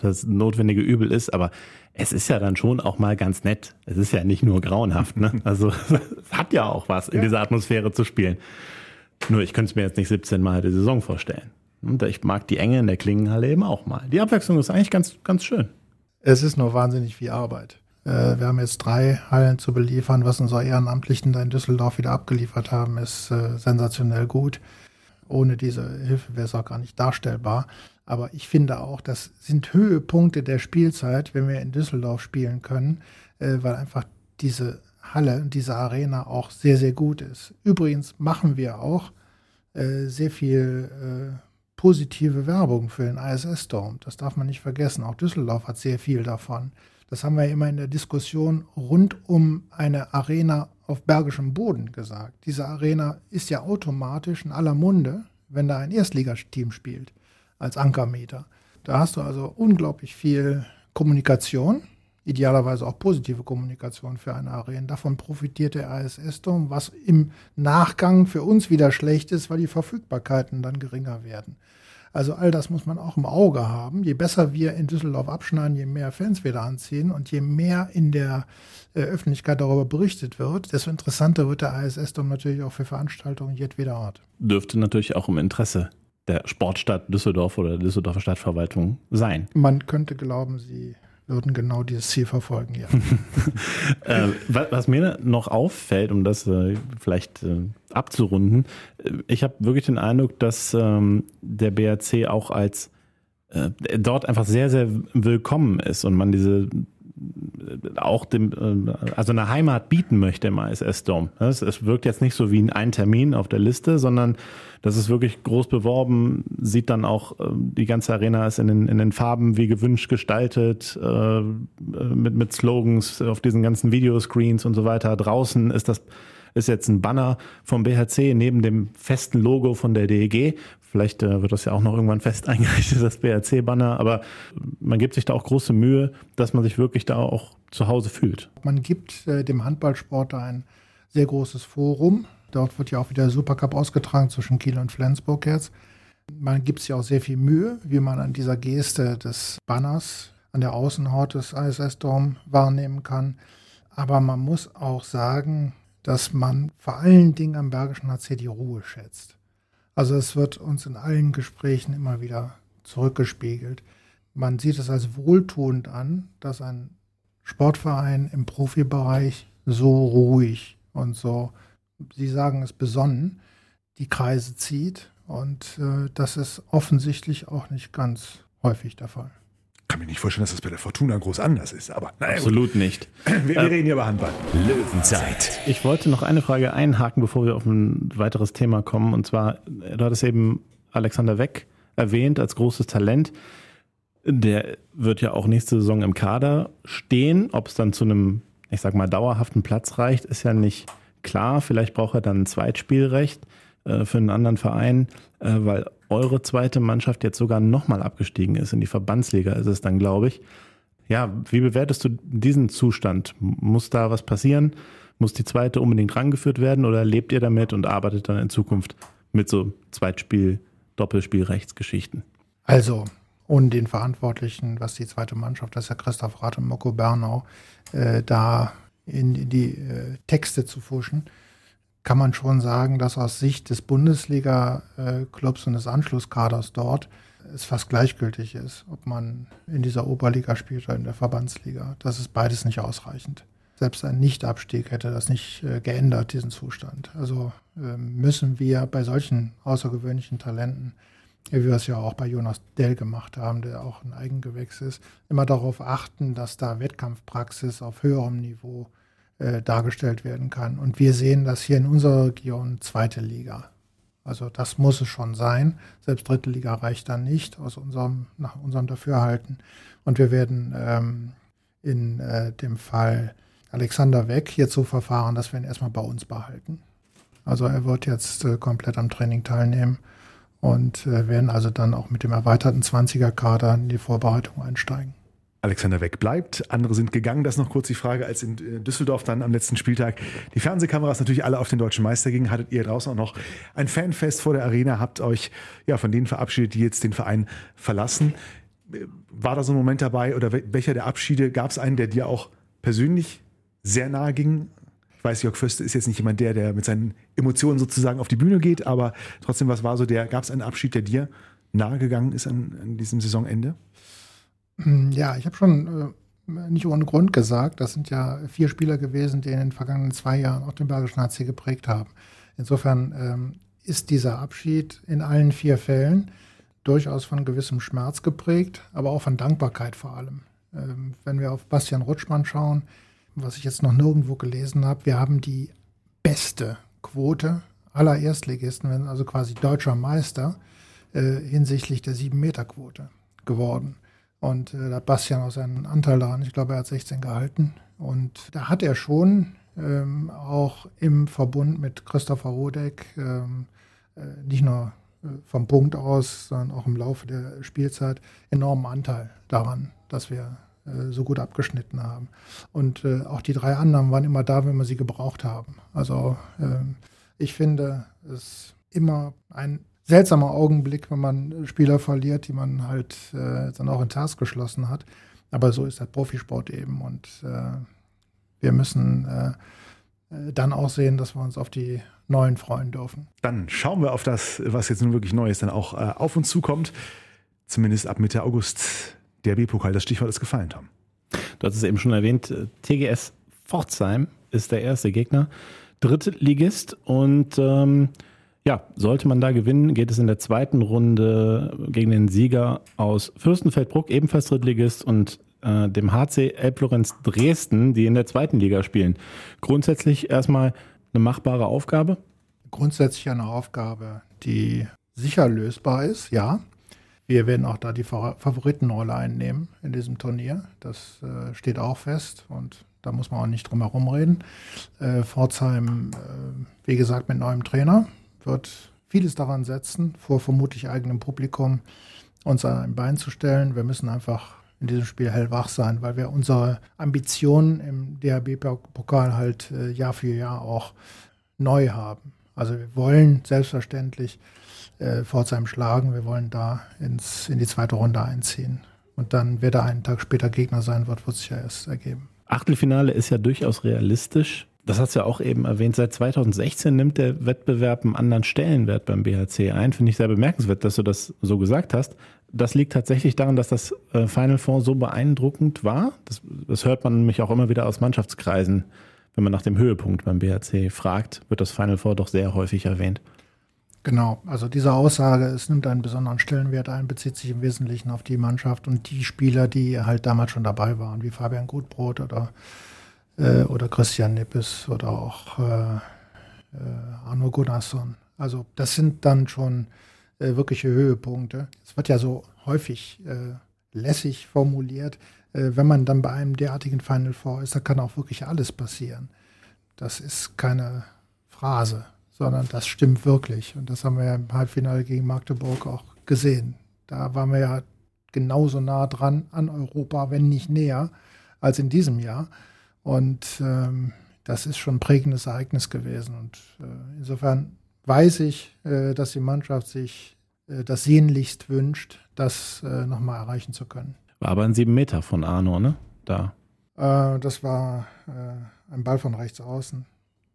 das notwendige Übel ist, aber es ist ja dann schon auch mal ganz nett. Es ist ja nicht nur grauenhaft. Ne? Also es hat ja auch was, in ja. dieser Atmosphäre zu spielen. Nur ich könnte es mir jetzt nicht 17 Mal die Saison vorstellen. Und ich mag die Enge in der Klingenhalle eben auch mal. Die Abwechslung ist eigentlich ganz, ganz schön. Es ist nur wahnsinnig viel Arbeit. Äh, wir haben jetzt drei Hallen zu beliefern. Was unsere Ehrenamtlichen da in Düsseldorf wieder abgeliefert haben, ist äh, sensationell gut. Ohne diese Hilfe wäre es auch gar nicht darstellbar. Aber ich finde auch, das sind Höhepunkte der Spielzeit, wenn wir in Düsseldorf spielen können, äh, weil einfach diese Halle, diese Arena auch sehr, sehr gut ist. Übrigens machen wir auch sehr viel positive Werbung für den ISS-Dome. Das darf man nicht vergessen. Auch Düsseldorf hat sehr viel davon. Das haben wir immer in der Diskussion rund um eine Arena auf bergischem Boden gesagt. Diese Arena ist ja automatisch in aller Munde, wenn da ein Erstligateam spielt, als Ankermeter. Da hast du also unglaublich viel Kommunikation, idealerweise auch positive Kommunikation für eine Arena. Davon profitiert der ISS-Dom, was im Nachgang für uns wieder schlecht ist, weil die Verfügbarkeiten dann geringer werden. Also all das muss man auch im Auge haben. Je besser wir in Düsseldorf abschneiden, je mehr Fans wir da anziehen und je mehr in der äh, Öffentlichkeit darüber berichtet wird, desto interessanter wird der ISS dann natürlich auch für Veranstaltungen jedweder Art. Dürfte natürlich auch im Interesse der Sportstadt Düsseldorf oder der Düsseldorfer Stadtverwaltung sein. Man könnte glauben, sie würden genau dieses Ziel verfolgen, ja. äh, was mir noch auffällt, um das äh, vielleicht äh, abzurunden, ich habe wirklich den Eindruck, dass ähm, der BRC auch als dort einfach sehr, sehr willkommen ist und man diese auch dem, äh, also eine Heimat bieten möchte im ISS Dome. Es, es wirkt jetzt nicht so wie ein Termin auf der Liste, sondern das ist wirklich groß beworben, sieht dann auch, äh, die ganze Arena ist in den, in den Farben wie gewünscht gestaltet, äh, mit, mit Slogans auf diesen ganzen Videoscreens und so weiter. Draußen ist das ist jetzt ein Banner vom BHC neben dem festen Logo von der DEG. Vielleicht äh, wird das ja auch noch irgendwann fest eingerichtet, das BRC-Banner, aber man gibt sich da auch große Mühe, dass man sich wirklich da auch zu Hause fühlt. Man gibt äh, dem Handballsport ein sehr großes Forum. Dort wird ja auch wieder der Supercup ausgetragen zwischen Kiel und Flensburg jetzt. Man gibt sich auch sehr viel Mühe, wie man an dieser Geste des Banners an der Außenhaut des ISS Dome wahrnehmen kann. Aber man muss auch sagen, dass man vor allen Dingen am Bergischen HC die Ruhe schätzt. Also es wird uns in allen Gesprächen immer wieder zurückgespiegelt. Man sieht es als wohltuend an, dass ein Sportverein im Profibereich so ruhig und so, Sie sagen es besonnen, die Kreise zieht. Und äh, das ist offensichtlich auch nicht ganz häufig der Fall kann mir nicht vorstellen, dass das bei der Fortuna groß anders ist. Aber naja, Absolut gut. nicht. Wir, wir äh, reden hier über Handball. Löwenzeit. Ich wollte noch eine Frage einhaken, bevor wir auf ein weiteres Thema kommen. Und zwar, du hattest eben Alexander Weck erwähnt als großes Talent. Der wird ja auch nächste Saison im Kader stehen. Ob es dann zu einem, ich sag mal, dauerhaften Platz reicht, ist ja nicht klar. Vielleicht braucht er dann ein Zweitspielrecht äh, für einen anderen Verein, äh, weil eure zweite Mannschaft jetzt sogar nochmal abgestiegen ist. In die Verbandsliga ist es dann, glaube ich. Ja, wie bewertest du diesen Zustand? Muss da was passieren? Muss die zweite unbedingt rangeführt werden oder lebt ihr damit und arbeitet dann in Zukunft mit so Zweitspiel, Doppelspielrechtsgeschichten? Also, und den Verantwortlichen, was die zweite Mannschaft, das ist ja Christoph Rath und Moko Bernau, äh, da in, in die äh, Texte zu fuschen kann man schon sagen, dass aus Sicht des Bundesliga-Clubs und des Anschlusskaders dort es fast gleichgültig ist, ob man in dieser Oberliga spielt oder in der Verbandsliga. Das ist beides nicht ausreichend. Selbst ein Nichtabstieg hätte das nicht äh, geändert, diesen Zustand. Also äh, müssen wir bei solchen außergewöhnlichen Talenten, wie wir es ja auch bei Jonas Dell gemacht haben, der auch ein Eigengewächs ist, immer darauf achten, dass da Wettkampfpraxis auf höherem Niveau äh, dargestellt werden kann. Und wir sehen das hier in unserer Region zweite Liga. Also das muss es schon sein. Selbst dritte Liga reicht dann nicht aus unserem, nach unserem Dafürhalten. Und wir werden ähm, in äh, dem Fall Alexander Weg jetzt so verfahren, dass wir ihn erstmal bei uns behalten. Also er wird jetzt äh, komplett am Training teilnehmen und äh, werden also dann auch mit dem erweiterten 20er-Kader in die Vorbereitung einsteigen. Alexander Weg bleibt. Andere sind gegangen. Das noch kurz die Frage, als in äh, Düsseldorf dann am letzten Spieltag die Fernsehkameras natürlich alle auf den deutschen Meister gingen. Hattet ihr draußen auch noch ein Fanfest vor der Arena? Habt euch ja von denen verabschiedet, die jetzt den Verein verlassen? Äh, war da so ein Moment dabei oder welcher der Abschiede gab es einen, der dir auch persönlich sehr nahe ging? Ich weiß, Jörg Föste ist jetzt nicht jemand der, der mit seinen Emotionen sozusagen auf die Bühne geht, aber trotzdem, was war so der, gab es einen Abschied, der dir nahe gegangen ist an, an diesem Saisonende? Hm, ja, ich habe schon äh, nicht ohne Grund gesagt, das sind ja vier Spieler gewesen, die in den vergangenen zwei Jahren auch den Bergischen HC geprägt haben. Insofern ähm, ist dieser Abschied in allen vier Fällen durchaus von gewissem Schmerz geprägt, aber auch von Dankbarkeit vor allem. Ähm, wenn wir auf Bastian Rutschmann schauen, was ich jetzt noch nirgendwo gelesen habe, wir haben die beste Quote aller Erstligisten, also quasi deutscher Meister, äh, hinsichtlich der 7-Meter-Quote geworden. Und äh, da hat Bastian auch seinen Anteil daran. Ich glaube, er hat 16 gehalten. Und da hat er schon ähm, auch im Verbund mit Christopher Rodeck ähm, äh, nicht nur äh, vom Punkt aus, sondern auch im Laufe der Spielzeit enormen Anteil daran, dass wir äh, so gut abgeschnitten haben. Und äh, auch die drei anderen waren immer da, wenn wir sie gebraucht haben. Also ähm, ich finde es immer ein seltsamer Augenblick, wenn man Spieler verliert, die man halt äh, dann auch in Task geschlossen hat. Aber so ist der Profisport eben und äh, wir müssen äh, äh, dann auch sehen, dass wir uns auf die neuen freuen dürfen. Dann schauen wir auf das, was jetzt nun wirklich Neues dann auch äh, auf uns zukommt. Zumindest ab Mitte August der B-Pokal. Das Stichwort ist gefallen, Tom. Du hast es eben schon erwähnt. TGS Pforzheim ist der erste Gegner. Drittligist und ähm, ja, sollte man da gewinnen, geht es in der zweiten Runde gegen den Sieger aus Fürstenfeldbruck, ebenfalls Drittligist. Und äh, dem HC Elblorenz Dresden, die in der zweiten Liga spielen. Grundsätzlich erstmal eine machbare Aufgabe? Grundsätzlich eine Aufgabe, die sicher lösbar ist, ja. Wir werden auch da die Favoritenrolle einnehmen in diesem Turnier. Das äh, steht auch fest und da muss man auch nicht drum herum reden. Äh, Pforzheim, äh, wie gesagt, mit neuem Trainer wird vieles daran setzen, vor vermutlich eigenem Publikum uns an ein Bein zu stellen. Wir müssen einfach in diesem Spiel hellwach sein, weil wir unsere Ambitionen im DHB-Pokal halt äh, Jahr für Jahr auch neu haben. Also wir wollen selbstverständlich äh, Pforzheim schlagen, wir wollen da ins, in die zweite Runde einziehen. Und dann, wer da einen Tag später Gegner sein wird, wird sich ja erst ergeben. Achtelfinale ist ja durchaus realistisch. Das hast du ja auch eben erwähnt. Seit 2016 nimmt der Wettbewerb einen anderen Stellenwert beim BHC ein. Finde ich sehr bemerkenswert, dass du das so gesagt hast. Das liegt tatsächlich daran, dass das äh, Final Four so beeindruckend war. Das, das hört man nämlich auch immer wieder aus Mannschaftskreisen. Wenn man nach dem Höhepunkt beim BHC fragt, wird das Final Four doch sehr häufig erwähnt. Genau, also diese Aussage, es nimmt einen besonderen Stellenwert ein, bezieht sich im Wesentlichen auf die Mannschaft und die Spieler, die halt damals schon dabei waren, wie Fabian Gutbrot oder, äh, oder Christian Nippes oder auch äh, äh, Arno Gunnarsson. Also das sind dann schon wirkliche Höhepunkte. Es wird ja so häufig lässig formuliert, wenn man dann bei einem derartigen Final Four ist, da kann auch wirklich alles passieren. Das ist keine Phrase, sondern das stimmt wirklich. Und das haben wir ja im Halbfinale gegen Magdeburg auch gesehen. Da waren wir ja genauso nah dran an Europa, wenn nicht näher, als in diesem Jahr. Und ähm, das ist schon ein prägendes Ereignis gewesen. Und äh, insofern weiß ich, äh, dass die Mannschaft sich äh, das sehnlichst wünscht, das äh, nochmal erreichen zu können. War aber ein sieben Meter von Arno, ne? Da. Äh, das war äh, ein Ball von rechts außen,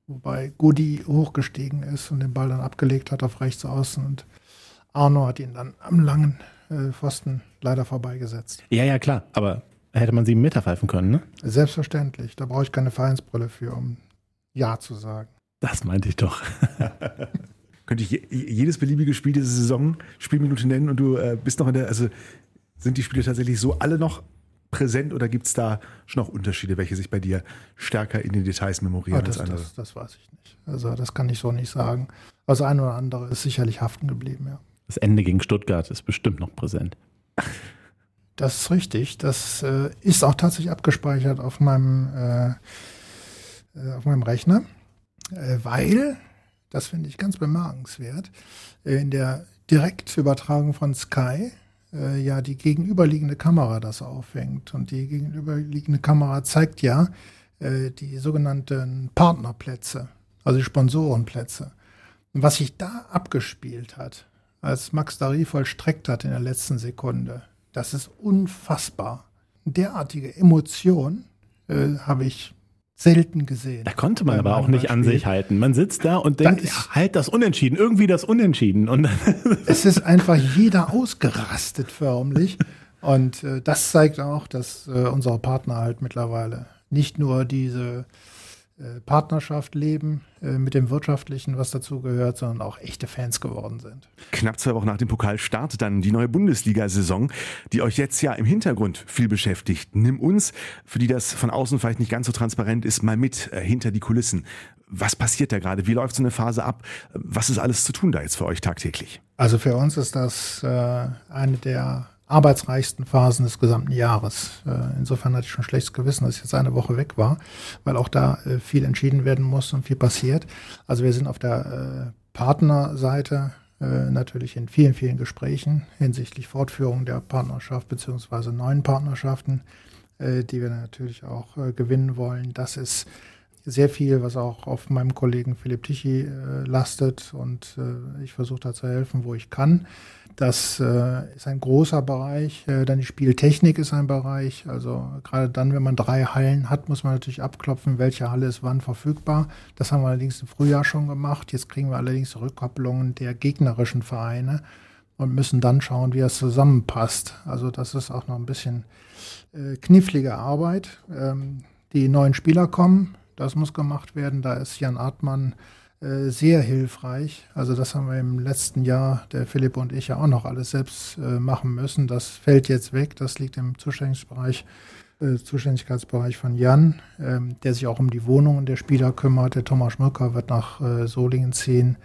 wobei Gudi hochgestiegen ist und den Ball dann abgelegt hat auf rechts außen und Arno hat ihn dann am langen Pfosten leider vorbeigesetzt. Ja, ja, klar, aber hätte man sieben Meter pfeifen können, ne? Selbstverständlich. Da brauche ich keine Vereinsbrille für, um Ja zu sagen. Das meinte ich doch. Könnte ich jedes beliebige Spiel dieser Saison Spielminute nennen und du äh, bist noch in der, also sind die Spiele tatsächlich so alle noch präsent oder gibt es da schon auch Unterschiede, welche sich bei dir stärker in den Details memorieren oh, das, als andere? Das, das, weiß ich nicht. Also das kann ich so nicht sagen. Also ein oder andere ist sicherlich haften geblieben, ja. Das Ende gegen Stuttgart ist bestimmt noch präsent. Das ist richtig. Das äh, ist auch tatsächlich abgespeichert auf meinem, äh, äh auf meinem Rechner äh, weil, das finde ich ganz bemerkenswert, äh, in der Direktübertragung von Sky äh, ja die gegenüberliegende Kamera das auffängt. Und die gegenüberliegende Kamera zeigt ja die sogenannten Partnerplätze, also die Sponsorenplätze. Und was sich da abgespielt hat, als Max Dari vollstreckt hat in der letzten Sekunde, das ist unfassbar. Derartige Emotion äh, habe ich selten gesehen. Da konnte man aber auch nicht an sich halten. Man sitzt da und denkt, ja, halt das Unentschieden, irgendwie das Unentschieden. Und es ist einfach jeder ausgerastet förmlich. Und äh, das zeigt auch, dass äh, unsere Partner halt mittlerweile nicht nur diese Partnerschaft leben, äh, mit dem Wirtschaftlichen, was dazu gehört, sondern auch echte Fans geworden sind. Knapp zwei Wochen nach dem Pokal startet dann die neue Bundesliga-Saison, die euch jetzt ja im Hintergrund viel beschäftigt. Nimm uns, für die das von außen vielleicht nicht ganz so transparent ist, mal mit äh, hinter die Kulissen. Was passiert da gerade? Wie läuft so eine Phase ab? Was ist alles zu tun da jetzt für euch tagtäglich? Also für uns ist das äh, eine der arbeitsreichsten Phasen des gesamten Jahres. Äh, insofern hatte ich schon schlechtes Gewissen, dass ich jetzt eine Woche weg war, weil auch da äh, viel entschieden werden muss und viel passiert. Also wir sind auf der äh, Partnerseite natürlich in vielen, vielen Gesprächen hinsichtlich Fortführung der Partnerschaft beziehungsweise neuen Partnerschaften, die wir natürlich auch gewinnen wollen. Das ist sehr viel, was auch auf meinem Kollegen Philipp Tichy lastet und ich versuche da zu helfen, wo ich kann. Das äh, ist ein großer Bereich. Äh, dann die Spieltechnik ist ein Bereich. Also gerade dann, wenn man drei Hallen hat, muss man natürlich abklopfen, welche Halle ist wann verfügbar. Das haben wir allerdings im Frühjahr schon gemacht. Jetzt kriegen wir allerdings Rückkopplungen der gegnerischen Vereine und müssen dann schauen, wie das zusammenpasst. Also das ist auch noch ein bisschen äh, knifflige Arbeit. Ähm, die neuen Spieler kommen, das muss gemacht werden. Da ist Jan Artmann äh, sehr hilfreich. Also das haben wir im letzten Jahr, der Philipp und ich ja auch noch alles selbst äh, machen müssen. Das fällt jetzt weg. Das liegt im Zuständigkeitsbereich, äh, Zuständigkeitsbereich von Jan, ähm, der sich auch um die Wohnungen der Spieler kümmert. Der Thomas Schmöcker wird nach äh, Solingen ziehen.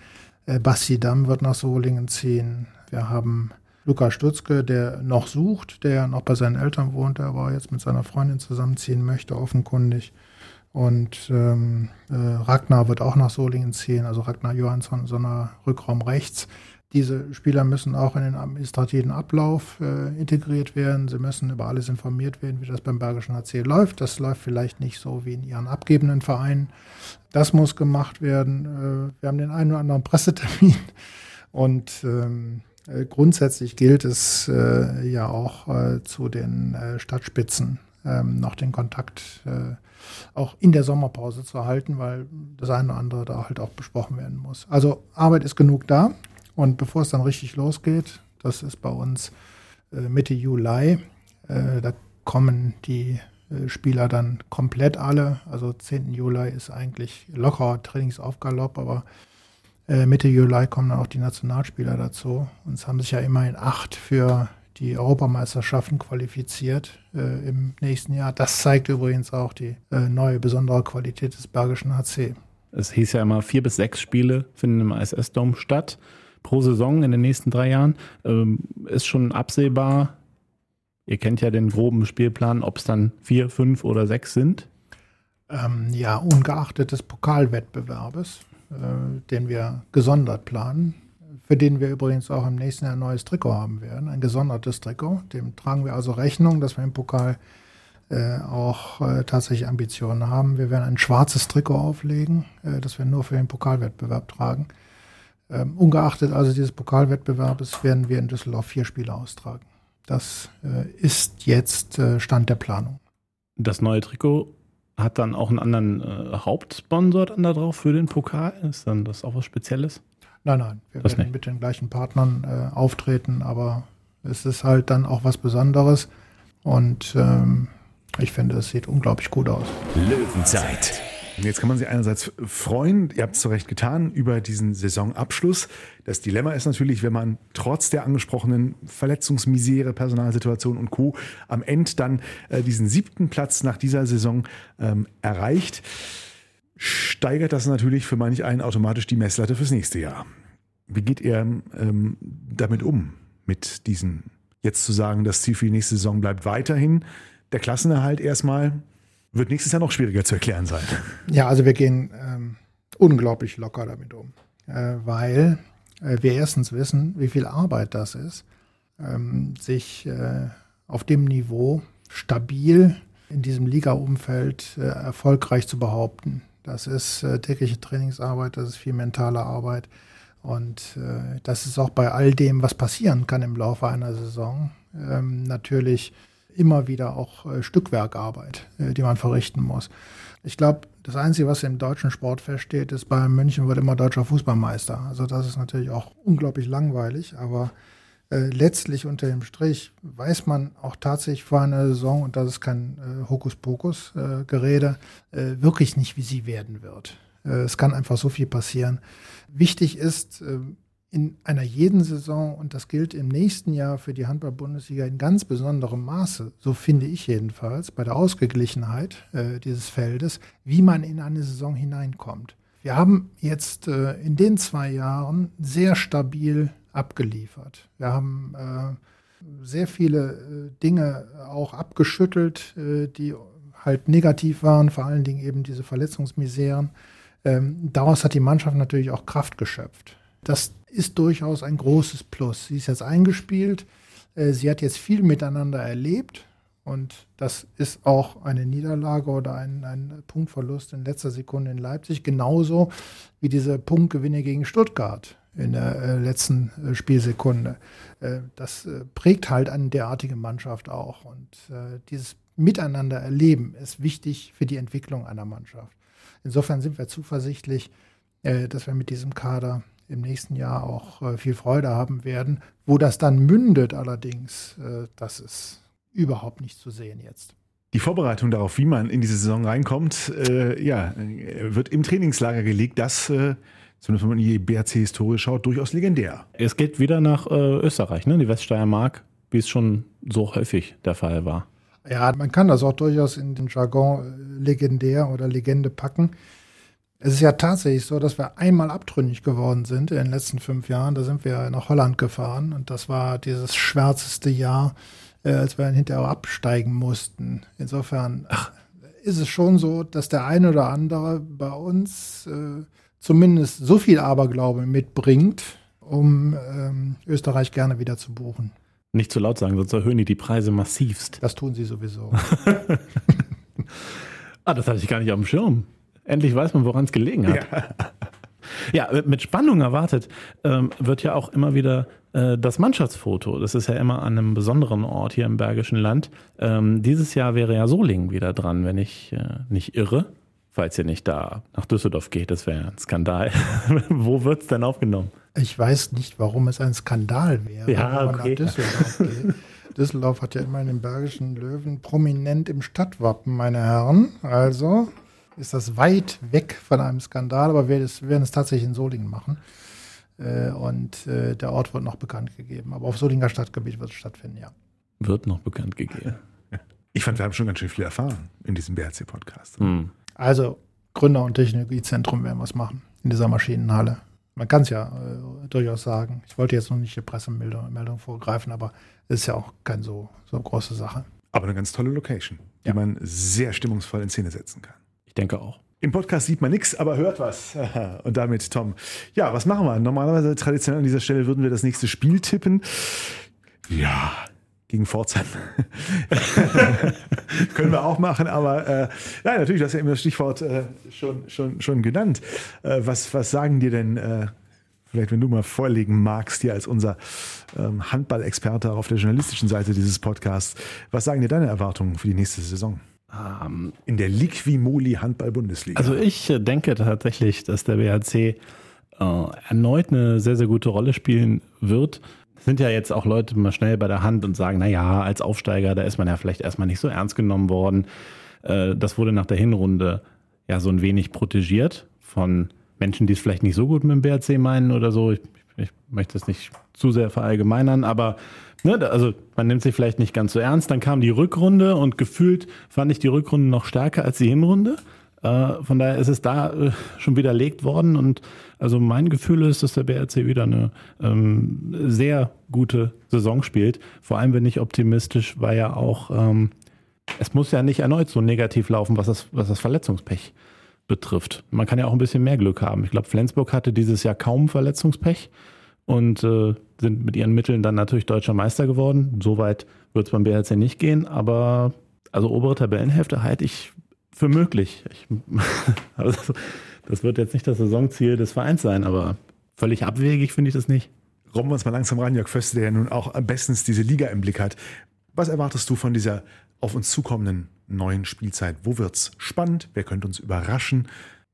Äh, Basti Damm wird nach Solingen ziehen. Wir haben Lukas Stutzke, der noch sucht, der noch bei seinen Eltern wohnt, der aber jetzt mit seiner Freundin zusammenziehen möchte, offenkundig. Und ähm, äh, Ragnar wird auch nach Solingen ziehen, also Ragnar Johansson, so einer Rückraum rechts. Diese Spieler müssen auch in den administrativen Ablauf äh, integriert werden. Sie müssen über alles informiert werden, wie das beim Bergischen HC läuft. Das läuft vielleicht nicht so wie in ihren abgebenden Vereinen. Das muss gemacht werden. Äh, wir haben den einen oder anderen Pressetermin und ähm, äh, grundsätzlich gilt es äh, ja auch äh, zu den äh, Stadtspitzen ähm, noch den Kontakt äh, auch in der Sommerpause zu halten, weil das eine oder andere da halt auch besprochen werden muss. Also Arbeit ist genug da und bevor es dann richtig losgeht, das ist bei uns äh, Mitte Juli, äh, da kommen die äh, Spieler dann komplett alle. Also 10. Juli ist eigentlich lockerer Trainingsaufgalopp, aber äh, Mitte Juli kommen dann auch die Nationalspieler dazu. Und es haben sich ja immerhin acht für die Europameisterschaften qualifiziert äh, im nächsten Jahr. Das zeigt übrigens auch die äh, neue besondere Qualität des Bergischen HC. Es hieß ja immer, vier bis sechs Spiele finden im ISS-Dom statt pro Saison in den nächsten drei Jahren. Ähm, ist schon absehbar, ihr kennt ja den groben Spielplan, ob es dann vier, fünf oder sechs sind? Ähm, ja, ungeachtet des Pokalwettbewerbes, äh, den wir gesondert planen für den wir übrigens auch im nächsten Jahr ein neues Trikot haben werden, ein gesondertes Trikot. Dem tragen wir also Rechnung, dass wir im Pokal äh, auch äh, tatsächlich Ambitionen haben. Wir werden ein schwarzes Trikot auflegen, äh, das wir nur für den Pokalwettbewerb tragen. Ähm, ungeachtet also dieses Pokalwettbewerbes werden wir in Düsseldorf vier Spiele austragen. Das äh, ist jetzt äh, Stand der Planung. Das neue Trikot hat dann auch einen anderen äh, Hauptsponsor dann da drauf für den Pokal? Ist dann das auch was Spezielles? Nein, nein, wir das werden nicht. mit den gleichen Partnern äh, auftreten, aber es ist halt dann auch was Besonderes und ähm, ich finde, es sieht unglaublich gut aus. Löwenzeit. Jetzt kann man sich einerseits freuen, ihr habt es zu Recht getan, über diesen Saisonabschluss. Das Dilemma ist natürlich, wenn man trotz der angesprochenen Verletzungsmisere, Personalsituation und Co. am Ende dann äh, diesen siebten Platz nach dieser Saison ähm, erreicht steigert das natürlich für manch einen automatisch die Messlatte fürs nächste Jahr. Wie geht er ähm, damit um, mit diesen, jetzt zu sagen, das Ziel für die nächste Saison bleibt weiterhin der Klassenerhalt erstmal, wird nächstes Jahr noch schwieriger zu erklären sein. Ja, also wir gehen ähm, unglaublich locker damit um, äh, weil äh, wir erstens wissen, wie viel Arbeit das ist, ähm, sich äh, auf dem Niveau stabil in diesem Liga-Umfeld äh, erfolgreich zu behaupten. Das ist äh, tägliche Trainingsarbeit, das ist viel mentale Arbeit. Und äh, das ist auch bei all dem, was passieren kann im Laufe einer Saison, ähm, natürlich immer wieder auch äh, Stückwerkarbeit, äh, die man verrichten muss. Ich glaube, das Einzige, was im deutschen Sport feststeht, ist, Bayern München wird immer deutscher Fußballmeister. Also das ist natürlich auch unglaublich langweilig, aber äh, letztlich unter dem Strich weiß man auch tatsächlich vor einer Saison, und das ist kein äh, Hokuspokus-Gerede, äh, äh, wirklich nicht, wie sie werden wird. Äh, es kann einfach so viel passieren. Wichtig ist, in einer jeden Saison, und das gilt im nächsten Jahr für die Handball-Bundesliga in ganz besonderem Maße, so finde ich jedenfalls, bei der Ausgeglichenheit äh, dieses Feldes, wie man in eine Saison hineinkommt. Wir haben jetzt äh, in den zwei Jahren sehr stabil abgeliefert. Wir haben äh, sehr viele äh, Dinge auch abgeschüttelt, äh, die halt negativ waren, vor allen Dingen eben diese Verletzungsmiseren. Ähm, daraus hat die Mannschaft natürlich auch Kraft geschöpft. Das ist durchaus ein großes Plus. Sie ist jetzt eingespielt, sie hat jetzt viel miteinander erlebt und das ist auch eine Niederlage oder ein, ein, Punktverlust in letzter Sekunde in Leipzig, genauso wie diese Punktgewinne gegen Stuttgart in der äh, letzten äh, Spielsekunde. Äh, das prägt halt eine derartige Mannschaft auch. Und dieses Miteinander erleben ist wichtig für die Entwicklung einer Mannschaft. Insofern sind wir zuversichtlich, dass wir mit diesem Kader im nächsten Jahr auch viel Freude haben werden. Wo das dann mündet allerdings, das ist überhaupt nicht zu sehen jetzt. Die Vorbereitung darauf, wie man in diese Saison reinkommt, äh, ja, wird im Trainingslager gelegt. Das äh, zumindest wenn man in die BRC-Historie schaut, durchaus legendär. Es geht wieder nach äh, Österreich, ne? die Weststeiermark, wie es schon so häufig der Fall war. Ja, man kann das auch durchaus in den Jargon äh, legendär oder Legende packen. Es ist ja tatsächlich so, dass wir einmal abtrünnig geworden sind in den letzten fünf Jahren. Da sind wir nach Holland gefahren und das war dieses schwärzeste Jahr, äh, als wir dann hinterher absteigen mussten. Insofern Ach. ist es schon so, dass der eine oder andere bei uns äh, zumindest so viel Aberglaube mitbringt, um ähm, Österreich gerne wieder zu buchen. Nicht zu laut sagen, sonst erhöhen die die Preise massivst. Das tun sie sowieso. ah, das hatte ich gar nicht auf dem Schirm. Endlich weiß man, woran es gelegen hat. Ja. ja. mit Spannung erwartet ähm, wird ja auch immer wieder äh, das Mannschaftsfoto. Das ist ja immer an einem besonderen Ort hier im Bergischen Land. Ähm, dieses Jahr wäre ja Solingen wieder dran, wenn ich äh, nicht irre. Falls ihr nicht da nach Düsseldorf geht, das wäre ein Skandal. Wo wird es denn aufgenommen? Ich weiß nicht, warum es ein Skandal wäre, ja, wenn okay. nach Düsseldorf geht. Düsseldorf hat ja immer den Bergischen Löwen prominent im Stadtwappen, meine Herren. Also ist das weit weg von einem Skandal, aber wir, werden es tatsächlich in Solingen machen. Äh, und äh, der Ort wird noch bekannt gegeben. Aber auf Solinger Stadtgebiet wird es stattfinden, ja. Wird noch bekannt gegeben. Ich fand, wir haben schon ganz schön viel erfahren in diesem BRC-Podcast. Hm. Also, Gründer- und Technologiezentrum werden wir es machen in dieser Maschinenhalle. Man kann es ja äh, durchaus sagen. Ich wollte jetzt noch nicht die Pressemeldung Meldung vorgreifen, aber es ist ja auch keine so, so große Sache. Aber eine ganz tolle Location, die ja. man sehr stimmungsvoll in Szene setzen kann. Ich denke auch. Im Podcast sieht man nichts, aber hört was. Und damit, Tom. Ja, was machen wir? Normalerweise traditionell an dieser Stelle würden wir das nächste Spiel tippen. Ja, gegen Pforzheim. Können wir auch machen, aber äh, ja, natürlich, du hast ja immer das Stichwort äh, schon, schon, schon genannt. Äh, was, was sagen dir denn, äh, vielleicht wenn du mal vorlegen magst, hier als unser ähm, Handballexperte auf der journalistischen Seite dieses Podcasts, was sagen dir deine Erwartungen für die nächste Saison? Ähm, in der Liquimoli Handball-Bundesliga. Also ich äh, denke tatsächlich, dass der BHC äh, erneut eine sehr, sehr gute Rolle spielen wird. Sind ja jetzt auch Leute mal schnell bei der Hand und sagen, naja, als Aufsteiger, da ist man ja vielleicht erstmal nicht so ernst genommen worden. Äh, das wurde nach der Hinrunde ja so ein wenig protegiert von Menschen, die es vielleicht nicht so gut mit dem BRC meinen oder so. Ich, ich möchte es nicht zu sehr verallgemeinern, aber Ne, also man nimmt sich vielleicht nicht ganz so ernst. Dann kam die Rückrunde und gefühlt fand ich die Rückrunde noch stärker als die Hinrunde. Äh, von daher ist es da äh, schon widerlegt worden. Und also mein Gefühl ist, dass der BRC wieder eine ähm, sehr gute Saison spielt. Vor allem bin ich optimistisch, weil ja auch ähm, es muss ja nicht erneut so negativ laufen, was das, was das Verletzungspech betrifft. Man kann ja auch ein bisschen mehr Glück haben. Ich glaube, Flensburg hatte dieses Jahr kaum Verletzungspech und äh, sind mit ihren Mitteln dann natürlich deutscher Meister geworden. Soweit wird es beim BRC nicht gehen, aber also obere Tabellenhälfte halte ich für möglich. Ich, also, das wird jetzt nicht das Saisonziel des Vereins sein, aber völlig abwegig finde ich das nicht. Robben wir uns mal langsam ran, Jörg Föste, der ja nun auch am bestens diese Liga im Blick hat. Was erwartest du von dieser auf uns zukommenden neuen Spielzeit? Wo wird es spannend? Wer könnte uns überraschen?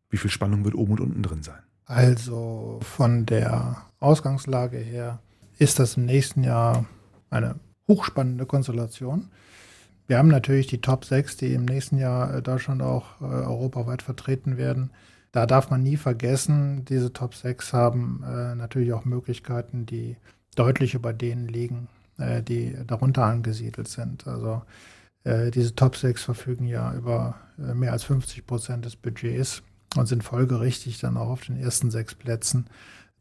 Wie viel Spannung wird oben und unten drin sein? Also von der Ausgangslage her ist das im nächsten Jahr eine hochspannende Konstellation. Wir haben natürlich die Top 6, die im nächsten Jahr Deutschland auch äh, europaweit vertreten werden. Da darf man nie vergessen, diese Top 6 haben äh, natürlich auch Möglichkeiten, die deutlich über denen liegen, äh, die darunter angesiedelt sind. Also äh, diese Top 6 verfügen ja über äh, mehr als 50 Prozent des Budgets und sind folgerichtig dann auch auf den ersten sechs Plätzen.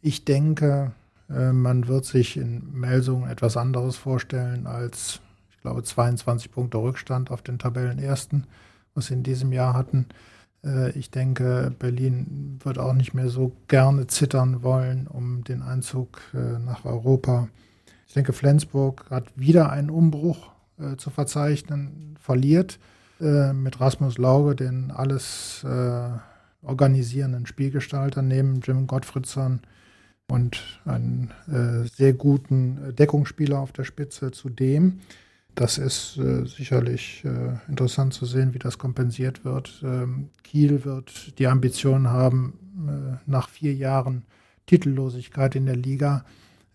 Ich denke, äh, man wird sich in Melsungen etwas anderes vorstellen als, glaube, 22 Punkte Rückstand auf den Tabellenersten, was sie in diesem Jahr hatten. Äh, ich denke, Berlin wird auch nicht mehr so gerne zittern wollen um den Einzug äh, nach Europa. Ich denke, Flensburg hat wieder einen Umbruch zu verzeichnen, verliert mit Rasmus Lauge, den alles organisierenden Spielgestalter neben Jim Gottfriedson und einen äh, sehr guten Deckungsspieler auf der Spitze zudem. Das ist äh, sicherlich äh, interessant zu sehen, wie das kompensiert wird. Ähm, Kiel wird die Ambition haben, äh, nach vier Jahren Titellosigkeit in der Liga